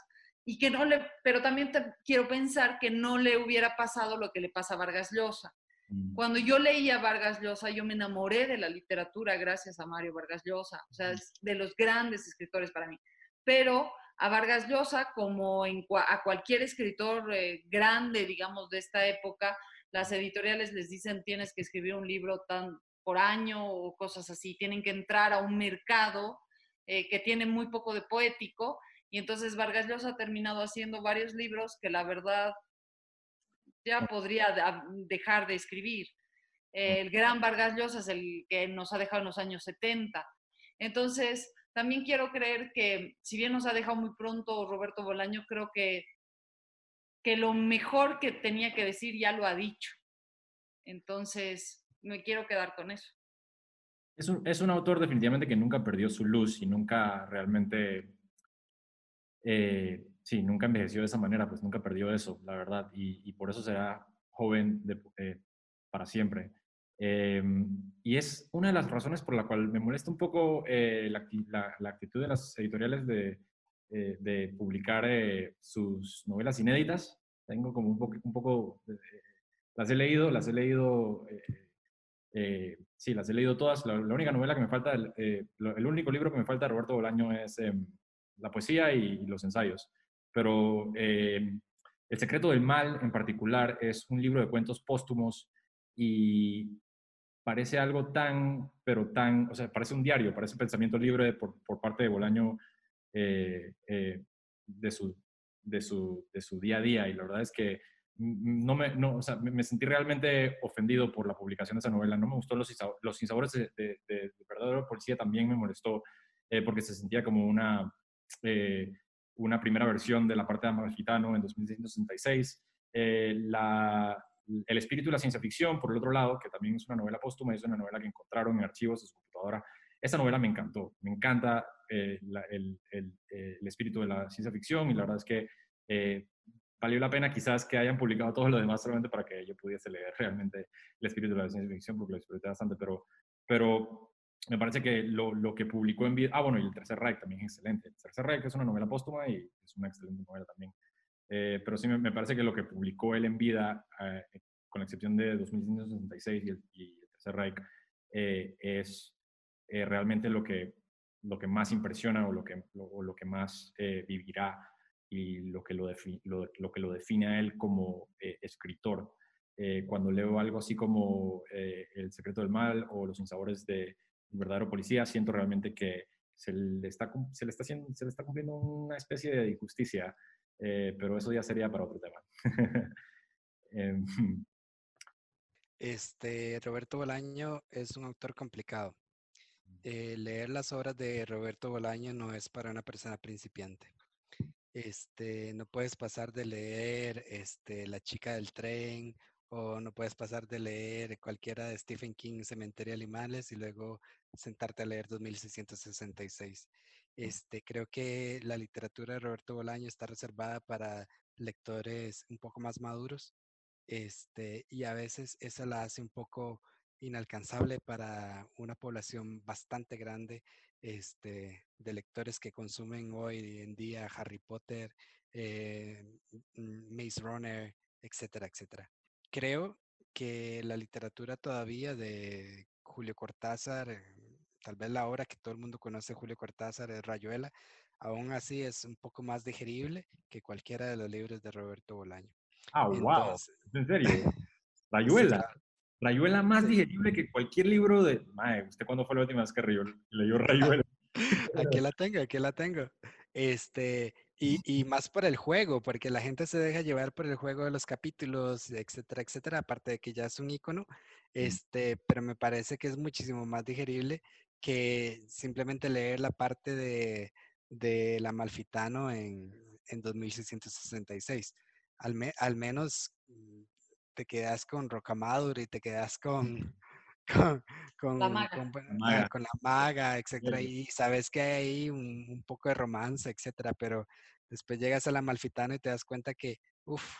y que no le, pero también quiero pensar que no le hubiera pasado lo que le pasa a Vargas Llosa. Mm. Cuando yo leía Vargas Llosa, yo me enamoré de la literatura gracias a Mario Vargas Llosa, o sea, es de los grandes escritores para mí. Pero a Vargas Llosa, como en, a cualquier escritor eh, grande, digamos, de esta época, las editoriales les dicen tienes que escribir un libro tan por año o cosas así, tienen que entrar a un mercado eh, que tiene muy poco de poético y entonces Vargas Llosa ha terminado haciendo varios libros que la verdad ya podría dejar de escribir. El gran Vargas Llosa es el que nos ha dejado en los años 70. Entonces, también quiero creer que, si bien nos ha dejado muy pronto Roberto Bolaño, creo que, que lo mejor que tenía que decir ya lo ha dicho. Entonces, me quiero quedar con eso. Es un, es un autor definitivamente que nunca perdió su luz y nunca realmente, eh, sí, nunca envejeció de esa manera, pues nunca perdió eso, la verdad, y, por eso será joven eh, para siempre. Eh, y es una de las razones por la cual me molesta un poco eh, la, actitud de las editoriales de, eh, publicar sus novelas inéditas. Tengo como un poco, las he leído, las he leído, sí, las he leído todas. La, única novela que me falta, el, el, único libro que me falta de Roberto Bolaño es em, la poesía y, los ensayos. Pero El secreto del mal en particular es un libro de cuentos póstumos y parece algo tan, pero tan, o sea, parece un diario, parece un pensamiento libre por, por parte de Bolaño eh, eh, de, su, de, su, de su día a día. Y la verdad es que no me, no, o sea, me, sentí realmente ofendido por la publicación de esa novela. No me gustó Los, los Insabores de, de, de, Verdadero Policía, también me molestó eh, porque se sentía como una, eh, una primera versión de La parte de Amalfitano en 2666. Eh, el espíritu de la ciencia ficción, por el otro lado, que también es una novela póstuma, es una novela que encontraron en archivos de su computadora. Esa novela me encantó, me encanta eh, eh, el, espíritu de la ciencia ficción y la verdad es que eh, valió la pena quizás que hayan publicado todo lo demás solamente para que yo pudiese leer realmente el espíritu de la ciencia ficción porque lo disfruté bastante, pero, pero me parece que lo, lo que publicó en vida, ah bueno, y el Tercer Reich también es excelente. El Tercer Reich es una novela póstuma y es una excelente novela también. Eh, pero sí me, me, parece que lo que publicó él en vida, eh, con la excepción de 2166 y el, y el Tercer Reich, eh, es realmente lo que, lo que más impresiona o lo que, lo, lo que más vivirá y lo que lo, lo, lo, que lo define a él como escritor. cuando leo algo así como El secreto del mal o Los insabores de verdadero policía, siento realmente que se le está, se le está, haciendo, se le está cumpliendo una especie de injusticia eh, pero eso ya sería para otro tema. eh, este, Roberto Bolaño es un autor complicado. Eh, leer las obras de Roberto Bolaño no es para una persona principiante. Este, no puedes pasar de leer este, La chica del tren o no puedes pasar de leer cualquiera de Stephen King, Cementerio de Animales, y luego sentarte a leer 2666. Este, creo que la literatura de Roberto Bolaño está reservada para lectores un poco más maduros este, y a veces eso la hace un poco inalcanzable para una población bastante grande este, de lectores que consumen hoy en día Harry Potter, eh, Maze Runner, etcétera, etcétera. Creo que la literatura todavía de Julio Cortázar, tal vez la obra que todo el mundo conoce Julio Cortázar es Rayuela, aún así es un poco más digerible que cualquiera de los libros de Roberto Bolaño. Ah, wow, en serio. Rayuela. Rayuela más digerible que cualquier libro de... Mae, ¿usted cuándo fue la última vez que leyó Rayuela? aquí la tengo, aquí la tengo. Este, y, y, más por el juego, porque la gente se deja llevar por el juego de los capítulos, etcétera, etcétera, aparte de que ya es un icono, este, pero me parece que es muchísimo más digerible que simplemente leer la parte de, de la Malfitano en, en 2666. Al, me, al, menos mm, te quedas con Rocamadur y te quedas con, con, con, la maga, con, la, maga. con la maga, etcétera, y sabes que hay ahí un, un, poco de romance, etcétera, pero después llegas a la Malfitano y te das cuenta que, uff,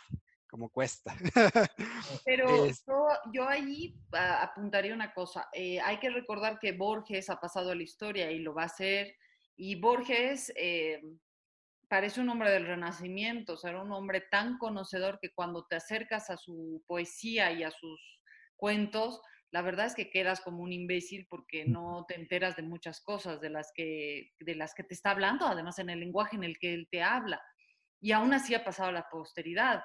como cuesta. Pero es... yo, yo, ahí apuntaría una cosa. Eh, hay que recordar que Borges ha pasado a la historia y lo va a hacer. Y Borges eh, parece un hombre del Renacimiento, o sea, era un hombre tan conocedor que cuando te acercas a su poesía y a sus cuentos, la verdad es que quedas como un imbécil porque no te enteras de muchas cosas de las que, de las que te está hablando, además en el lenguaje en el que él te habla. Y aún así ha pasado a la posteridad.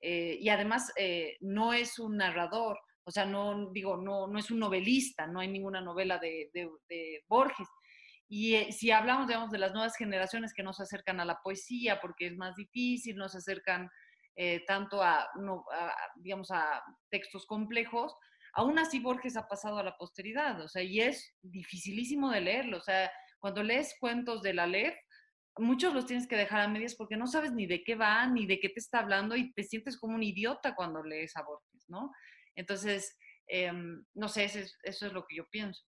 Eh, y además eh, no es un narrador, o sea, no digo, no, no es un novelista, no hay ninguna novela de, de, de Borges. Y eh, si hablamos, digamos, de las nuevas generaciones que no se acercan a la poesía porque es más difícil, no se acercan eh, tanto a, no, a, digamos, a textos complejos, aún así Borges ha pasado a la posteridad, o sea, y es dificilísimo de leerlo, o sea, cuando lees cuentos de la Lev, muchos los tienes que dejar a medias porque no sabes ni de qué va, ni de qué te está hablando y te sientes como un idiota cuando lees a Borges, ¿no? Entonces, em, no sé, eso es, eso es, lo que yo pienso.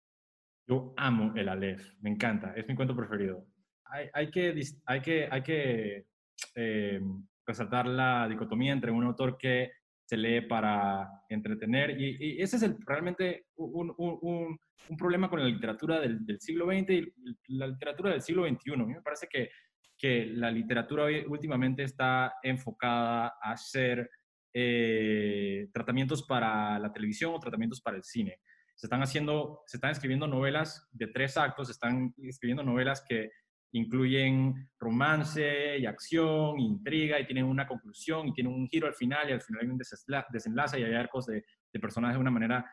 Yo amo el Aleph, me encanta, es mi cuento preferido. Hay, hay que, hay que, hay que eh, resaltar la dicotomía entre un autor que se lee para entretener y, ese es el, realmente un, un, un, problema con la literatura del, del, siglo XX y la literatura del siglo XXI. A mí me parece que, que la literatura últimamente está enfocada a hacer eh, tratamientos para la televisión o tratamientos para el cine. Se están haciendo, se están escribiendo novelas de tres actos, se están escribiendo novelas que incluyen romance y acción, intriga, y tienen una conclusión, y tienen un giro al final, y al final hay un desenlace, y hay arcos de, de personajes de una manera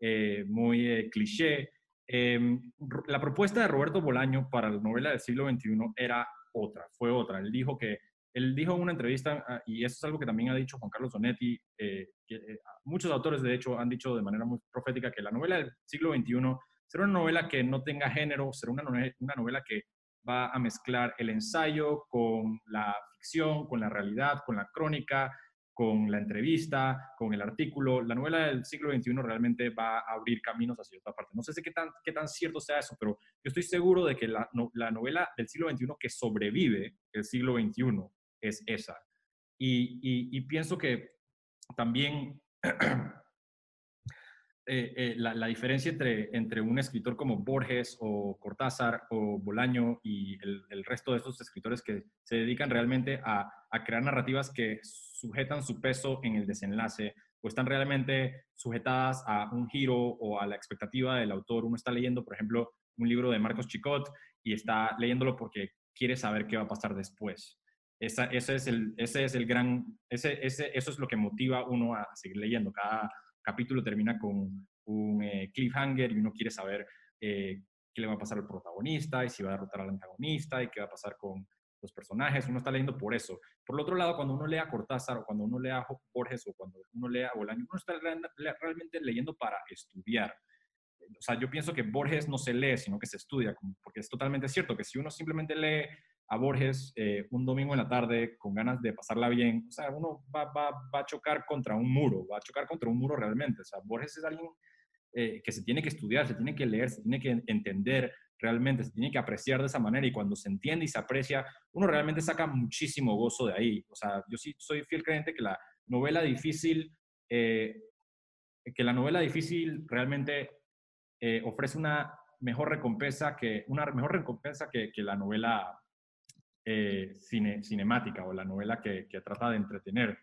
eh, muy eh, cliché. Em, la propuesta de Roberto Bolaño para la novela del siglo XXI era otra, fue otra. Él dijo que, él dijo en una entrevista, ah, y eso es algo que también ha dicho Juan Carlos Sonetti, eh, que muchos autores de hecho han dicho de manera muy profética que la novela del siglo XXI será una novela que no tenga género, será una una novela que va a mezclar el ensayo con la ficción, con la realidad, con la crónica, con la entrevista, con el artículo. La novela del siglo XXI realmente va a abrir caminos hacia otra parte. No sé si qué tan, qué tan cierto sea eso, pero yo estoy seguro de que la, la novela del siglo XXI que sobrevive el siglo XXI es esa. Y, y, y pienso que también Eh, eh, la, diferencia entre, entre un escritor como Borges o Cortázar o Bolaño y el, resto de estos escritores que se dedican realmente a, crear narrativas que sujetan su peso en el desenlace o están realmente sujetadas a un giro o a la expectativa del autor. Uno está leyendo, por ejemplo, un libro de Marcos Chicot y está leyéndolo porque quiere saber qué va a pasar después. Esa, ese, es el, ese es el gran, ese, ese, eso es lo que motiva a uno a seguir leyendo. Cada, capítulo termina con un eh, cliffhanger y uno quiere saber eh, qué le va a pasar al protagonista y si va a derrotar al antagonista y qué va a pasar con los personajes. Uno está leyendo por eso. Por el otro lado, cuando uno lee a Cortázar o cuando uno lee a Borges o cuando uno lee a Bolaño, uno está realmente leyendo para estudiar. O sea, yo pienso que Borges no se lee, sino que se estudia, porque es totalmente cierto que si uno simplemente lee a Borges eh, un domingo en la tarde con ganas de pasarla bien, o sea, uno va, va, va, a chocar contra un muro, va a chocar contra un muro realmente. O sea, Borges es alguien eh, que se tiene que estudiar, se tiene que leer, se tiene que entender realmente, se tiene que apreciar de esa manera y cuando se entiende y se aprecia, uno realmente saca muchísimo gozo de ahí. O sea, yo sí soy fiel creyente que la novela difícil, eh, que la novela difícil realmente ofrece una mejor recompensa que, una mejor recompensa que, que la novela eh, cine, cinemática o la novela que, que, trata de entretener.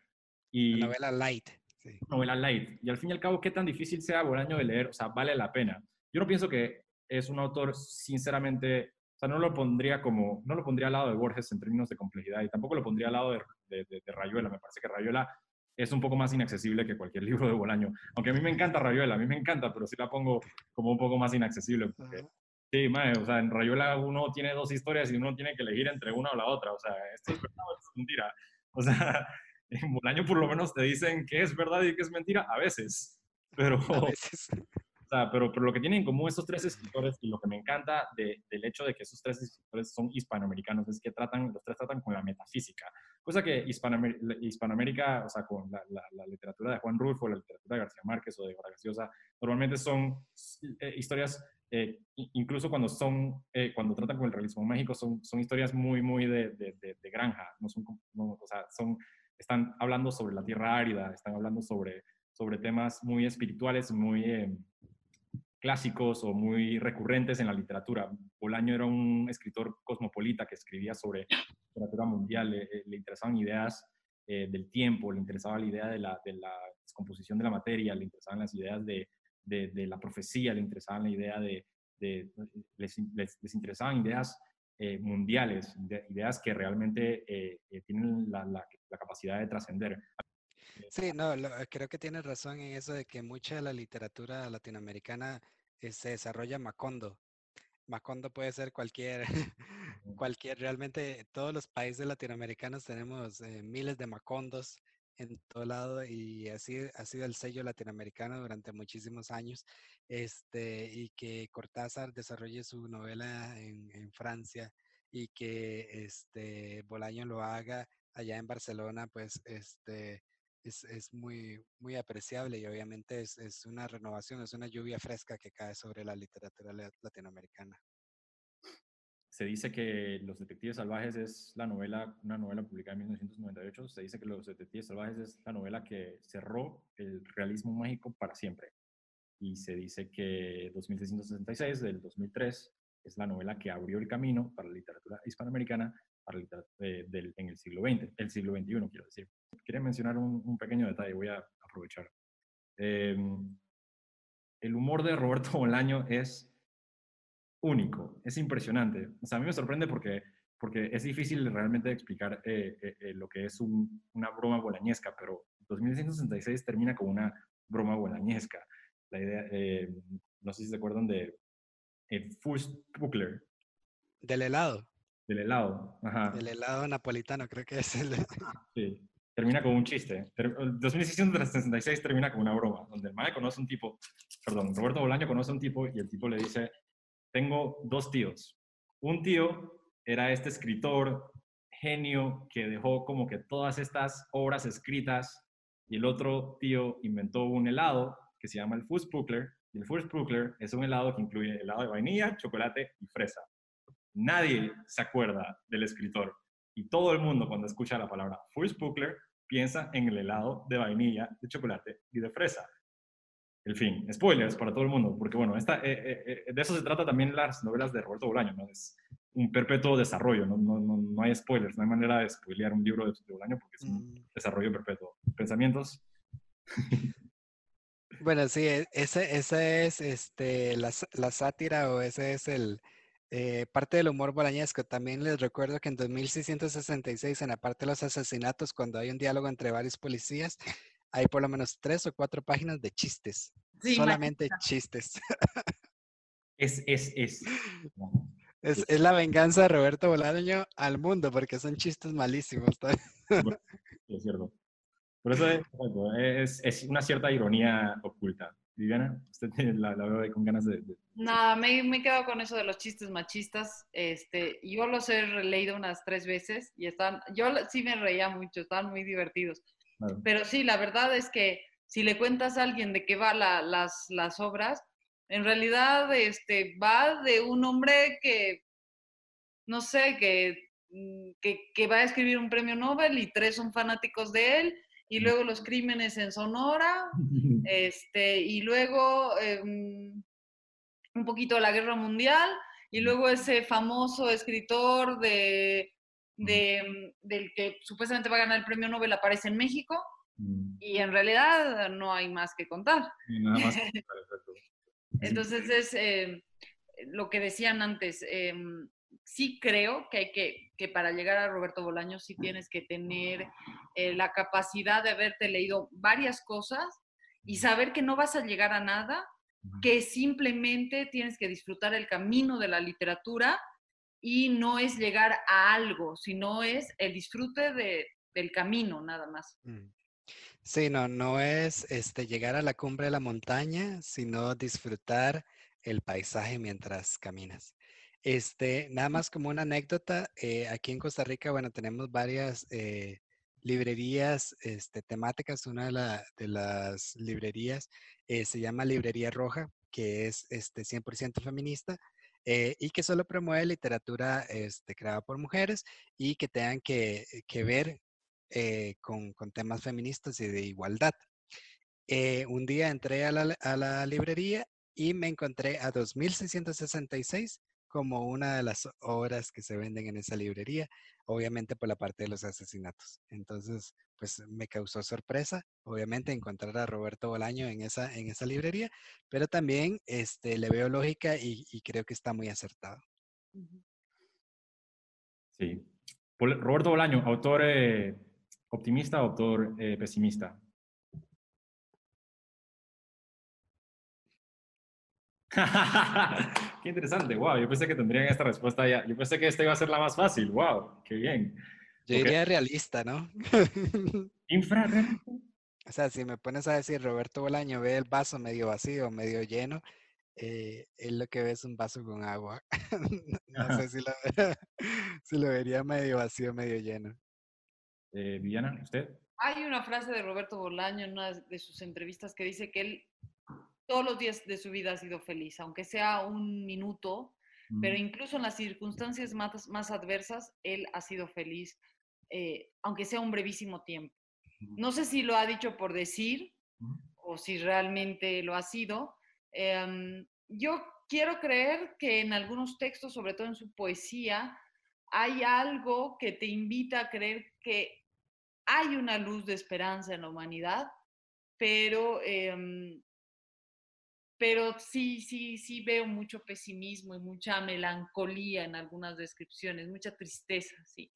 Y, la novela light. Sí. Novela light. Y al fin y al cabo, qué tan difícil sea Bolaño de leer, o sea, vale la pena. Yo no pienso que es un autor, sinceramente, o sea, no lo pondría como, no lo pondría al lado de Borges en términos de complejidad y tampoco lo pondría al lado de, de, de, Rayuela. Me parece que Rayuela es un poco más inaccesible que cualquier libro de Bolaño. Aunque a mí me encanta Rayuela, a mí me encanta, pero sí la pongo como un poco más inaccesible. Porque Sí, o sea, en Rayuela uno tiene dos historias y uno tiene que elegir entre una o la otra. O sea, esto es verdad o esto es mentira. O sea, en Bolaño por lo menos te dicen que es verdad y que es mentira a veces. Pero, a veces. O sea, pero, pero lo que tienen en común estos tres escritores y lo que me encanta de, del hecho de que esos tres escritores son hispanoamericanos es que tratan, los tres tratan con la metafísica, cosa que Hispanoamérica, o sea, con la, la, literatura de Juan Rulfo, la literatura de García Márquez o de Vargas normalmente son eh, historias eh, incluso cuando son, eh, cuando tratan con el realismo mágico, son, son historias muy, muy de, de, de, granja, no son, o sea, son, están hablando sobre la tierra árida, están hablando sobre, sobre temas muy espirituales, muy eh, clásicos o muy recurrentes en la literatura. Bolaño era un escritor cosmopolita que escribía sobre literatura mundial, le, le interesaban ideas del tiempo, le interesaba la idea de la, de la descomposición de la materia, le interesaban las ideas de, de, la profecía, le interesaban la idea de, les, les, interesaban ideas eh, mundiales, ideas que realmente eh, eh, tienen la, la, capacidad de trascender. Sí, no, creo que tienes razón en eso de que mucha de la literatura latinoamericana se desarrolla Macondo. Macondo puede ser cualquier, cualquier, realmente todos los países latinoamericanos tenemos miles de Macondos en todo lado y así ha sido el sello latinoamericano durante muchísimos años. Este, y que Cortázar desarrolle su novela en, Francia y que este Bolaño lo haga allá en Barcelona, pues este es, muy, muy apreciable y obviamente es, es, una renovación, es una lluvia fresca que cae sobre la literatura latinoamericana. Se dice que Los Detectives Salvajes es la novela, una novela publicada en 1998. Se dice que Los Detectives Salvajes es la novela que cerró el realismo mágico para siempre. Y se dice que 2666 del 2003 es la novela que abrió el camino para la literatura hispanoamericana eh, en el siglo XX, el siglo XXI, quiero decir. Quería mencionar un, pequeño detalle, voy a aprovechar. Em, el humor de Roberto Bolaño es único, es impresionante. O sea, a mí me sorprende porque, porque es difícil realmente explicar eh, eh, lo que es una broma bolañesca, pero 2166 termina con una broma bolañesca. La idea, no sé si se acuerdan de el Buckler. Del helado. Del helado, ajá. Del helado napolitano, creo que es el... Sí, termina con un chiste. 2666 termina con una broma, donde el mae conoce un tipo, perdón, Roberto Bolaño conoce un tipo y el tipo le dice, tengo dos tíos. Un tío era este escritor genio que dejó como que todas estas obras escritas y el otro tío inventó un helado que se llama el Fußbuckler y el Fußbuckler es un helado que incluye helado de vainilla, chocolate y fresa. Nadie se acuerda del escritor. Y todo el mundo cuando escucha la palabra Fußbuckler piensa en el helado de vainilla, de chocolate y de fresa. El fin, spoilers para todo el mundo, porque bueno, esta, eh, eh, eh, de eso se trata también las novelas de Roberto Bolaño, ¿no? Es un perpetuo desarrollo, no, no, no, no hay spoilers, no hay manera de spoilear un libro de, Bolaño porque es un mm. desarrollo perpetuo. ¿Pensamientos? Bueno, sí, e, ese, ese es este, la, la sátira o ese es el, eh, parte del humor bolañesco. También les recuerdo que en 2666, en la parte de los asesinatos, cuando hay un diálogo entre varios policías, hay por lo menos tres o cuatro páginas de chistes. solamente chistes. Es, es, es. Es, es, la venganza de Roberto Bolaño al mundo, porque son chistes malísimos. es cierto. Por eso es, es, una cierta ironía oculta. Viviana, usted la, la veo ahí con ganas de... Nada, me, me, he quedado con eso de los chistes machistas. Este, yo los he leído unas tres veces y están, yo sí me reía mucho, están muy divertidos. Pero sí, la verdad es que si le cuentas a alguien de qué va la, las, las obras, en realidad este, va de un hombre que, no sé, que, mm, que, que va a escribir un premio Nobel y tres son fanáticos de él y luego los crímenes en Sonora, este, y luego em, un poquito la guerra mundial, y luego ese famoso escritor de, de, del que supuestamente va a ganar el premio Nobel aparece en México, mm. y en realidad no hay más que contar. Entonces es eh, lo que decían antes, em, sí creo que hay que, que para llegar a Roberto Bolaño sí tienes que tener eh, la capacidad de haberte leído varias cosas y saber que no vas a llegar a nada, que simplemente tienes que disfrutar el camino de la literatura y no es llegar a algo, sino es el disfrute de, del camino nada más. Mm. Sí, no, no es este, llegar a la cumbre de la montaña, sino disfrutar el paisaje mientras caminas. Este, nada más como una anécdota, eh, aquí en Costa Rica, bueno, tenemos varias eh, librerías este, temáticas. Una de, las librerías eh, se llama Librería Roja, que es este, 100% feminista. Y que solo promueve literatura este, creada por mujeres y que tengan que, ver con, temas feministas y de igualdad. un día entré a la, a la librería y me encontré a 2666 como una de las obras que se venden en esa librería, obviamente por la parte de los asesinatos. Entonces, pues me causó sorpresa, obviamente, encontrar a Roberto Bolaño en esa, en esa librería, pero también este, le veo lógica y, creo que está muy acertado. Sí. Roberto Bolaño, autor eh, optimista, autor eh, pesimista. qué interesante, wow. Yo pensé que tendrían esta respuesta ya. Yo pensé que esta iba a ser la más fácil, wow, qué bien. Yo diría realista, ¿no? Infrarrealista. O sea, si me pones a decir Roberto Bolaño ve el vaso medio vacío, medio lleno, eh, él lo que ve es un vaso con agua. no sé si lo, si lo vería medio vacío, medio lleno. Eh, Viviana, ¿usted? Hay una frase de Roberto Bolaño en una de sus entrevistas que dice que él todos los días de su vida ha sido feliz, aunque sea un minuto, pero incluso en las circunstancias más, más adversas, él ha sido feliz, eh, aunque sea un brevísimo tiempo. No sé si lo ha dicho por decir o si realmente lo ha sido. Em, yo quiero creer que en algunos textos, sobre todo en su poesía, hay algo que te invita a creer que hay una luz de esperanza en la humanidad, pero em, pero sí, sí, sí veo mucho pesimismo y mucha melancolía en algunas descripciones, mucha tristeza, sí.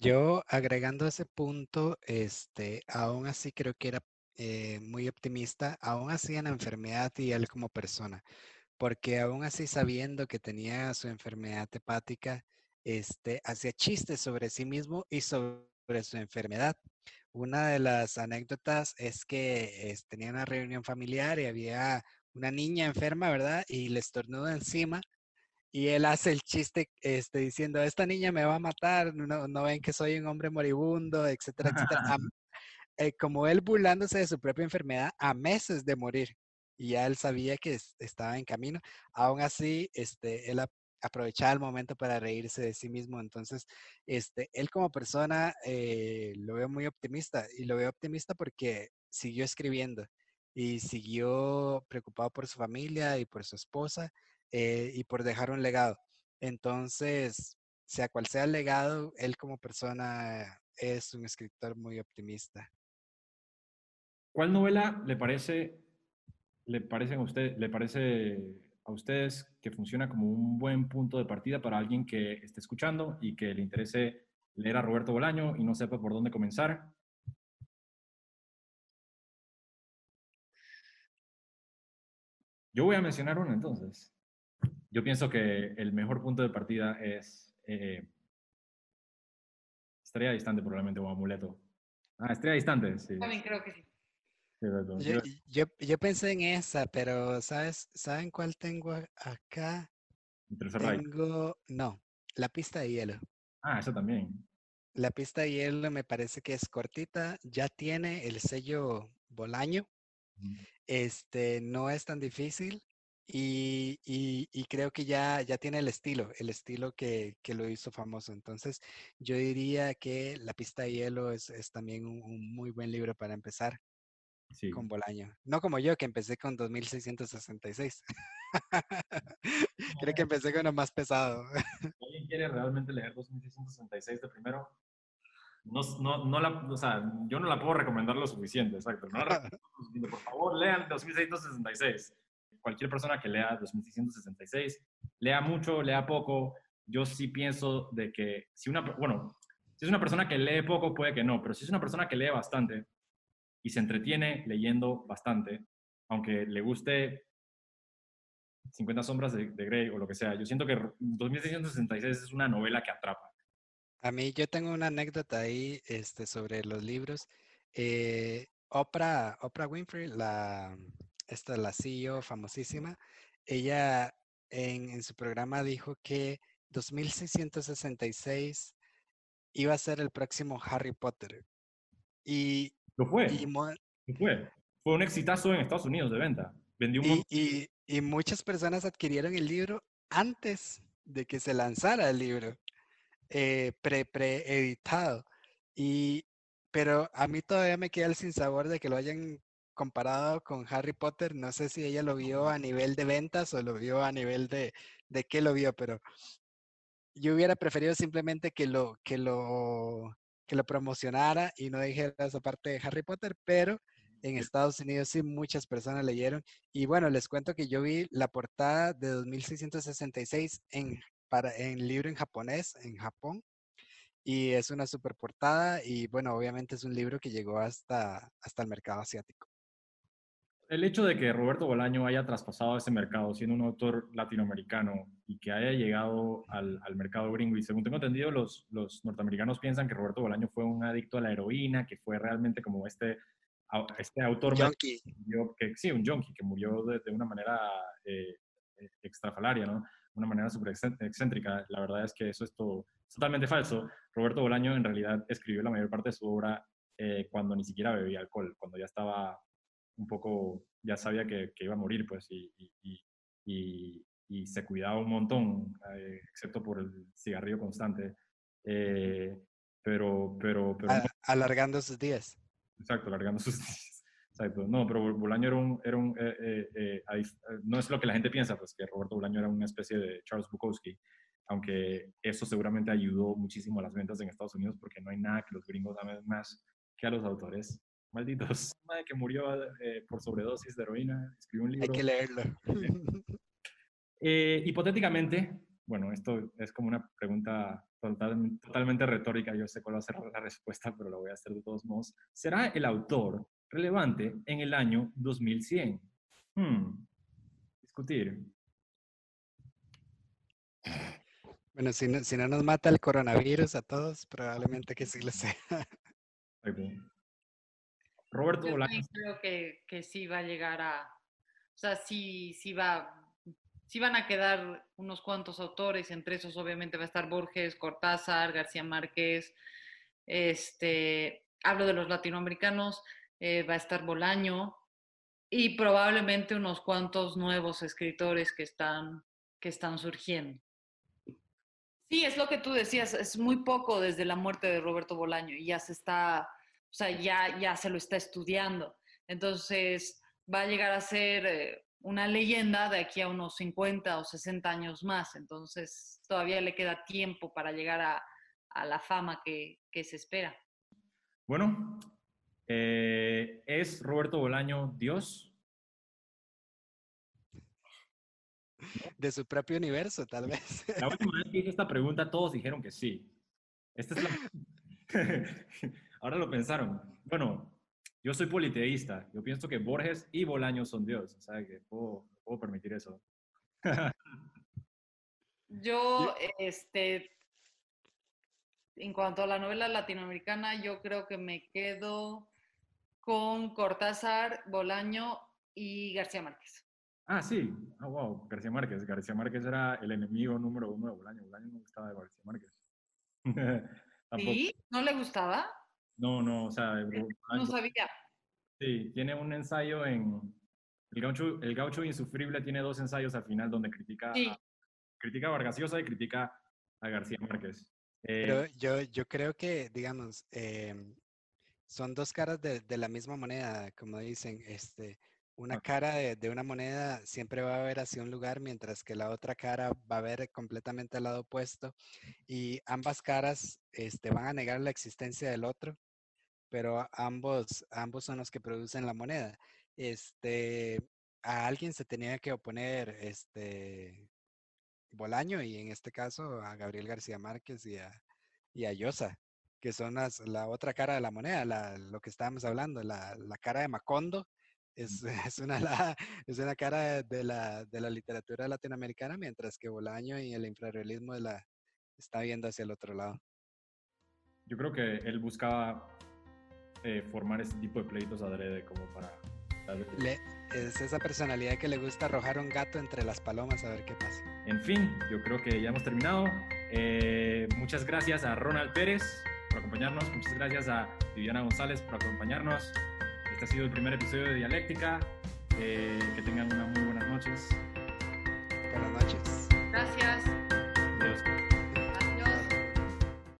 Yo agregando ese punto, este, aún así creo que era eh, muy optimista, aún así en la enfermedad y él como persona, porque aún así sabiendo que tenía su enfermedad hepática, este, hacía chistes sobre sí mismo y sobre su enfermedad. Una de las anécdotas es que tenía una reunión familiar y había una niña enferma, ¿verdad? Y le estornuda encima y él hace el chiste este, diciendo, esta niña me va a matar, no, no ven que soy un hombre moribundo, etcétera, etcétera. Eh, como él burlándose de su propia enfermedad a meses de morir. Y ya él sabía que estaba en camino. Aún así, este, él aprovechaba el momento para reírse de sí mismo. Entonces, este, él como persona eh, lo veo muy optimista y lo veo optimista porque siguió escribiendo y siguió preocupado por su familia y por su esposa eh, y por dejar un legado. Entonces, sea cual sea el legado, él como persona es un escritor muy optimista. ¿Cuál novela le parece, le parece a usted, le parece a ustedes que funciona como un buen punto de partida para alguien que esté escuchando y que le interese leer a Roberto Bolaño y no sepa por dónde comenzar? Yo voy a mencionar una entonces. Yo pienso que el mejor punto de partida es eh, Estrella Distante, probablemente, o Amuleto. Ah, Estrella Distante, sí. También creo que sí. yo, yo, pensé en esa, pero ¿sabes? ¿saben cuál tengo acá? Tengo, no, la pista de hielo. Ah, eso también. La pista de hielo me parece que es cortita, ya tiene el sello Bolaño. Este, no es tan difícil y, y, creo que ya, ya tiene el estilo, el estilo que, que, lo hizo famoso. Entonces, yo diría que La pista de hielo es, es también un, muy buen libro para empezar con Bolaño. No como yo, que empecé con 2666. creo que empecé con lo más pesado. ¿Alguien quiere realmente leer 2666 de primero? No, no, no la, o sea, yo no la puedo recomendar lo suficiente, exacto. Por favor, lean 2666. Cualquier persona que lea 2666, lea mucho, lea poco. Yo sí pienso de que si una, bueno, si es una persona que lee poco, puede que no, pero si es una persona que lee bastante y se entretiene leyendo bastante, aunque le guste 50 sombras de, de Grey o lo que sea, yo siento que 2666 es una novela que atrapa. A mí yo tengo una anécdota ahí este, sobre los libros. Eh, Oprah, Oprah Winfrey, la, esta, la CEO famosísima, ella en, su programa dijo que 2666 iba a ser el próximo Harry Potter. Y, Lo fue. fue. Fue un exitazo en Estados Unidos de venta. Vendió un y, y muchas personas adquirieron el libro antes de que se lanzara el libro eh, pre, preeditado. Y, pero a mí todavía me queda el sinsabor de que lo hayan comparado con Harry Potter. No sé si ella lo vio a nivel de ventas o lo vio a nivel de, de qué lo vio, pero yo hubiera preferido simplemente que lo, que lo, que lo promocionara y no dijera esa parte de Harry Potter, pero en Estados Unidos sí muchas personas leyeron. Y bueno, les cuento que yo vi la portada de 2666 en para, en libro en japonés, en Japón. Y es una super portada y bueno, obviamente es un libro que llegó hasta, hasta el mercado asiático. El hecho de que Roberto Bolaño haya traspasado ese mercado siendo un autor latinoamericano y que haya llegado al, al mercado gringo, y según tengo entendido, los, los norteamericanos piensan que Roberto Bolaño fue un adicto a la heroína, que fue realmente como este este autor junkie. que sí, un junkie que murió de, una manera eh, extrafalaria, ¿no? Una manera súper excéntrica. La verdad es que eso es todo, totalmente falso. Roberto Bolaño en realidad escribió la mayor parte de su obra eh, cuando ni siquiera bebía alcohol, cuando ya estaba un poco, ya sabía que, iba a morir, pues, y, y, y, se cuidaba un montón, eh, excepto por el cigarrillo constante. pero, pero, pero... alargando sus días. Exacto, alargando sus días. Exacto. No, pero Bolaño era un, era un eh, eh, eh, no es lo que la gente piensa, pues que Roberto Bolaño era una especie de Charles Bukowski, aunque eso seguramente ayudó muchísimo a las ventas en Estados Unidos porque no hay nada que los gringos amen más que a los autores. Malditos. Madre que murió por sobredosis de heroína, escribió un libro. Hay que leerlo. hipotéticamente, bueno, esto es como una pregunta totalmente retórica, yo sé cuál va a ser la respuesta, pero lo voy a hacer de todos modos. ¿Será el autor relevante en el año 2100? Hmm. Discutir. Bueno, si no, si no, nos mata el coronavirus a todos, probablemente que sí lo sea. Roberto Yo creo que, que, sí va a llegar a, o sea, sí, sí va, sí van a quedar unos cuantos autores, entre esos obviamente va a estar Borges, Cortázar, García Márquez, este, hablo de los latinoamericanos, eh, va a estar Bolaño y probablemente unos cuantos nuevos escritores que están, que están surgiendo. Sí, es lo que tú decías, es muy poco desde la muerte de Roberto Bolaño y ya se está, o sea, ya, ya se lo está estudiando. Entonces, va a llegar a ser eh, una leyenda de aquí a unos 50 o 60 años más. Entonces, todavía le queda tiempo para llegar a, la fama que, se espera. Bueno, eh, ¿es Roberto Bolaño Dios? De su propio universo, tal vez. La última vez que hice esta pregunta, todos dijeron que sí. Esta es la... Ahora lo pensaron. Bueno, yo soy politeísta. Yo pienso que Borges y Bolaño son Dios. O sea, que puedo, puedo permitir eso. yo, este, en cuanto a la novela latinoamericana, yo creo que me quedo con Cortázar, Bolaño y García Márquez. Ah, sí. Ah, wow. García Márquez. García Márquez era el enemigo número uno de Bolaño. Bolaño no gustaba de García Márquez. ¿Sí? ¿No le gustaba? No, no, o sea... No sabía. Sí, tiene un ensayo en... El gaucho, el gaucho insufrible tiene dos ensayos al final donde critica, a, critica a Vargas Llosa y critica a García Márquez. Eh, Pero yo, yo creo que, digamos, em, son dos caras de, de, la misma moneda, como dicen. Este, una cara de, de, una moneda siempre va a ver hacia un lugar, mientras que la otra cara va a ver completamente al lado opuesto. Y ambas caras este, van a negar la existencia del otro pero ambos, ambos son los que producen la moneda. Este, a alguien se tenía que oponer este Bolaño y en este caso a Gabriel García Márquez y a, y a Llosa, que son las, la otra cara de la moneda, la, lo que estábamos hablando, la, la cara de Macondo. Es, es, una, es una cara de la, de la literatura latinoamericana, mientras que Bolaño y el infrarrealismo de la, está viendo hacia el otro lado. Yo creo que él buscaba eh, formar ese tipo de pleitos adrede como para... es esa personalidad que le gusta arrojar un gato entre las palomas a ver qué pasa. En fin, yo creo que ya hemos terminado. Eh, muchas gracias a Ronald Pérez acompañarnos. Muchas gracias a Viviana González por acompañarnos. Este ha sido el primer episodio de Dialéctica. Eh, que tengan unas muy buenas noches. Buenas noches. Gracias.